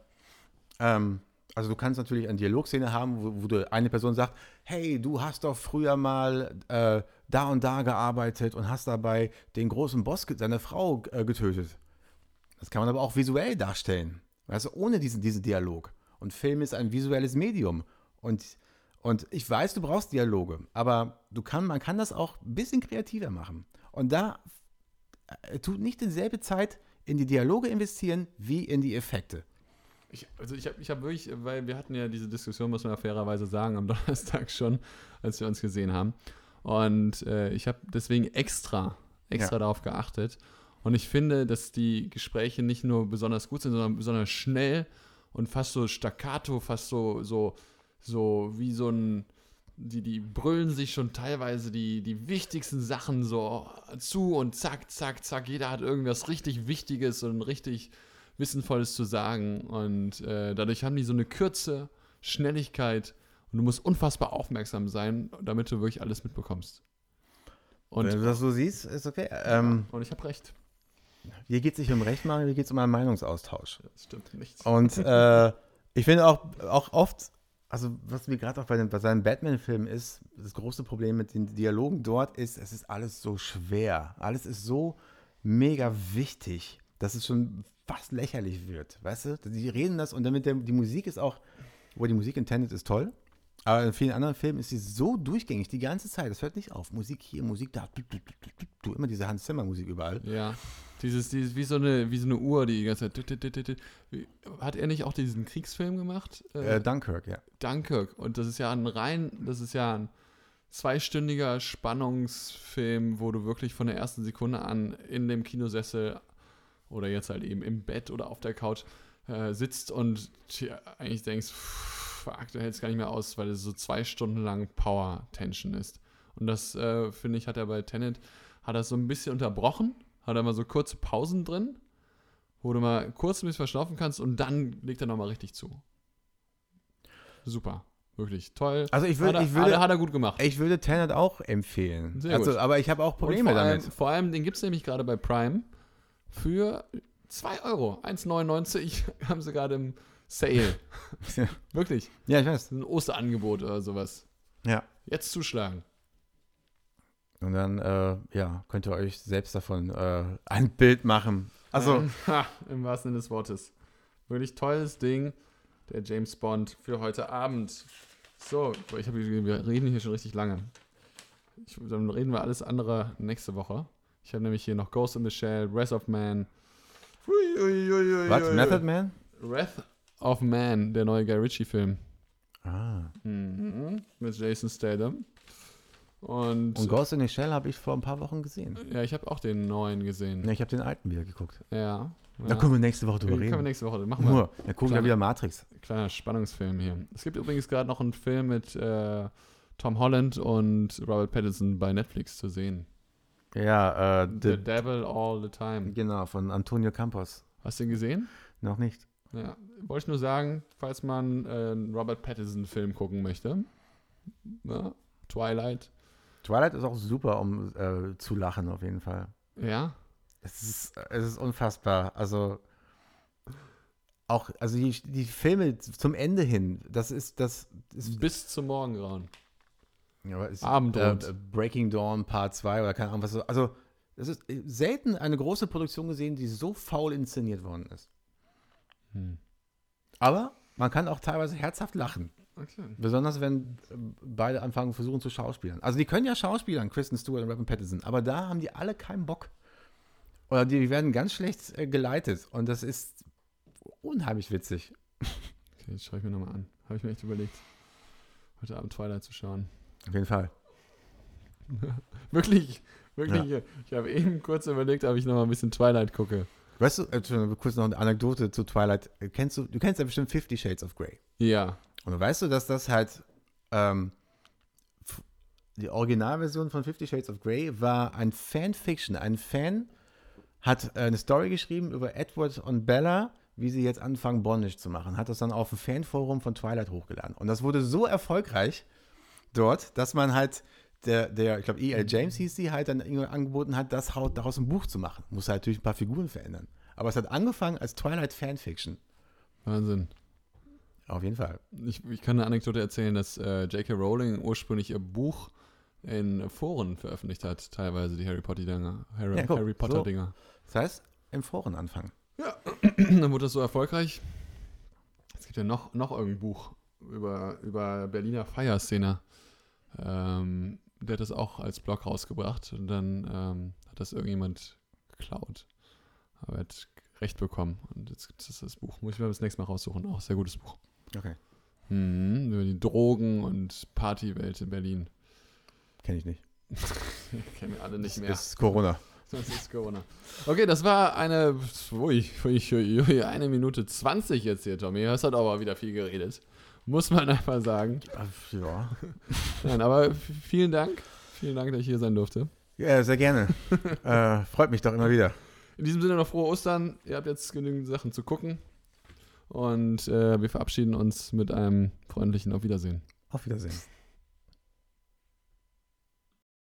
ähm, also du kannst natürlich eine Dialogszene haben, wo, wo du eine Person sagt, hey, du hast doch früher mal äh, da und da gearbeitet und hast dabei den großen Boss, seine Frau äh, getötet. Das kann man aber auch visuell darstellen. Weißt du, ohne diesen, diesen Dialog. Und Film ist ein visuelles Medium. Und, und ich weiß, du brauchst Dialoge, aber du kann, man kann das auch ein bisschen kreativer machen. Und da äh, tut nicht dieselbe Zeit in die Dialoge investieren wie in die Effekte. Ich, also ich habe ich hab wirklich, weil wir hatten ja diese Diskussion, muss man ja fairerweise sagen, am *laughs* Donnerstag schon, als wir uns gesehen haben. Und äh, ich habe deswegen extra, extra Ja. darauf geachtet. Und ich finde, dass die Gespräche nicht nur besonders gut sind, sondern besonders schnell und fast so staccato, fast so, so, so wie so ein, die, die brüllen sich schon teilweise die, die wichtigsten Sachen so zu und zack, zack, zack. Jeder hat irgendwas richtig Wichtiges und richtig Wissenvolles zu sagen. Und äh, dadurch haben die so eine Kürze, Schnelligkeit und du musst unfassbar aufmerksam sein, damit du wirklich alles mitbekommst. Und, Wenn du das so siehst, ist okay. Ähm, und ich habe recht. Hier geht es nicht um Rechtmachen, hier geht es um einen Meinungsaustausch. Das stimmt nicht. Und äh, ich finde auch, auch oft, also was mir gerade auch bei, den, bei seinen Batman-Filmen ist, das große Problem mit den Dialogen dort ist, es ist alles so schwer. Alles ist so mega wichtig, dass es schon fast lächerlich wird. Weißt du? Die reden das und damit der, die Musik ist auch, wo die Musik intended ist toll. Aber in vielen anderen Filmen ist sie so durchgängig die ganze Zeit. Das hört nicht auf. Musik hier, Musik da. Du, du, du, immer diese Hans Zimmer Musik überall. Ja. Dieses, dieses, wie so eine, wie so eine Uhr, die die ganze Zeit. Hat er nicht auch diesen Kriegsfilm gemacht? Äh, Dunkirk, ja. Dunkirk. Und das ist ja ein rein, das ist ja ein zweistündiger Spannungsfilm, wo du wirklich von der ersten Sekunde an in dem Kinosessel oder jetzt halt eben im Bett oder auf der Couch äh, sitzt und eigentlich denkst, du hältst gar nicht mehr aus, weil es so zwei Stunden lang Power-Tension ist. Und das, äh, finde ich, hat er bei Tenet, hat er so ein bisschen unterbrochen, hat er mal so kurze Pausen drin, wo du mal kurz ein bisschen verschnaufen kannst und dann legt er nochmal richtig zu. Super. Wirklich toll. Also ich, würd, hat, er, ich würde, hat er gut gemacht. Ich würde Tenet auch empfehlen. Sehr also, gut. aber ich habe auch Probleme vor damit. Allem, vor allem, den gibt es nämlich gerade bei Prime für 2 Euro. 1,99 *laughs* haben sie gerade im Sale. *laughs* Wirklich. Ja, ich weiß. Ein Osterangebot oder sowas. Ja. Jetzt zuschlagen. Und dann, äh, ja, könnt ihr euch selbst davon äh, ein Bild machen. Also, Ähm, ha, im wahrsten Sinne des Wortes. Wirklich tolles Ding. Der James Bond für heute Abend. So, ich hab, wir reden hier schon richtig lange. Ich, dann reden wir alles andere nächste Woche. Ich habe nämlich hier noch Ghost in the Shell, Wrath of Man. Ui, ui, ui, ui, was? Method Man? Wrath of Man, der neue Guy Ritchie-Film. Ah. Mhm. Mit Jason Statham. Und, Und Ghost in the Shell habe ich vor ein paar Wochen gesehen. ja, ich habe auch den neuen gesehen. Ne, ich habe den alten wieder geguckt. Ja. Da ja. können wir nächste Woche drüber Können wir reden. nächste Woche machen. Wir. Nur, dann gucken wir wieder Matrix. Kleiner Spannungsfilm hier. Es gibt übrigens gerade noch einen Film mit äh, Tom Holland und Robert Pattinson bei Netflix zu sehen. Ja, äh, The the, Devil All the Time. genau, von Antonio Campos. Hast du ihn gesehen? Noch nicht. Ja. Wollte ich nur sagen, falls man äh, einen Robert Pattinson-Film gucken möchte. Ja. Twilight. Twilight ist auch super, um äh, zu lachen, auf jeden Fall. Ja. Es ist, es ist unfassbar. Also auch, also die, die Filme zum Ende hin, das ist, das ist Bis zum Morgengrauen. ja, ist, Abendrot. äh, Breaking Dawn Part 2 oder keine Ahnung was. so- Also es ist selten eine große Produktion gesehen, die so faul inszeniert worden ist. Hm. Aber man kann auch teilweise herzhaft lachen. Okay. Besonders wenn beide anfangen, versuchen zu schauspielern. Also die können ja schauspielern, Kristen Stewart und Robin Pattinson, aber da haben die alle keinen Bock. Oder die werden ganz schlecht äh, geleitet. Und das ist unheimlich witzig. Okay, jetzt schaue ich mir nochmal an. Habe ich mir echt überlegt, heute Abend Twilight zu schauen. Auf jeden Fall. *laughs* Wirklich, wirklich. Ich habe eben kurz überlegt, ob ich nochmal ein bisschen Twilight gucke. Weißt du, äh, kurz noch eine Anekdote zu Twilight. Äh, Kennst du, du kennst ja bestimmt Fifty Shades of Grey. Ja. Und weißt du, dass das halt ähm, die Originalversion von Fifty Shades of Grey war ein Fanfiction. Ein Fan hat äh, eine Story geschrieben über Edward und Bella, wie sie jetzt anfangen, Bondage zu machen. Hat das dann auf dem Fanforum von Twilight hochgeladen. Und das wurde so erfolgreich dort, dass man halt der, der ich glaube, E.L. James hieß sie, halt dann irgendwie angeboten hat, das haut- daraus ein Buch zu machen. Muss halt natürlich ein paar Figuren verändern. Aber es hat angefangen als Twilight Fanfiction. Wahnsinn. Auf jeden Fall. Ich, ich kann eine Anekdote erzählen, dass äh, J.K. Rowling ursprünglich ihr Buch in Foren veröffentlicht hat, teilweise die Harry Potter-Dinger. Harry, Ja, guck, Harry Potter-Dinger. Das heißt, im Foren anfangen. *clears throat* Dann wurde das so erfolgreich. Es gibt ja noch, noch irgendein Buch über, über Berliner Feierszene. Ähm, der hat das auch als Blog rausgebracht und dann ähm, hat das irgendjemand geklaut. Aber er hat Recht bekommen und jetzt gibt es das Buch. Muss ich mir das nächste Mal raussuchen. Auch sehr gutes Buch. Okay. Mhm, über die Drogen und Partywelt in Berlin. Kenne ich nicht. *laughs* Kennen wir alle nicht mehr. Ist Corona. *laughs* Das ist Corona. Okay, das war eine, ui, ui, ui, eine Minute 20 jetzt hier, Tommy. Das hat aber wieder viel geredet. Muss man einfach sagen. Ja. *laughs* Nein, aber vielen Dank. Vielen Dank, dass ich hier sein durfte. Ja, sehr gerne. *laughs* äh, freut mich doch immer wieder. In diesem Sinne noch frohe Ostern. Ihr habt jetzt genügend Sachen zu gucken. Und äh, wir verabschieden uns mit einem freundlichen Auf Wiedersehen. Auf Wiedersehen.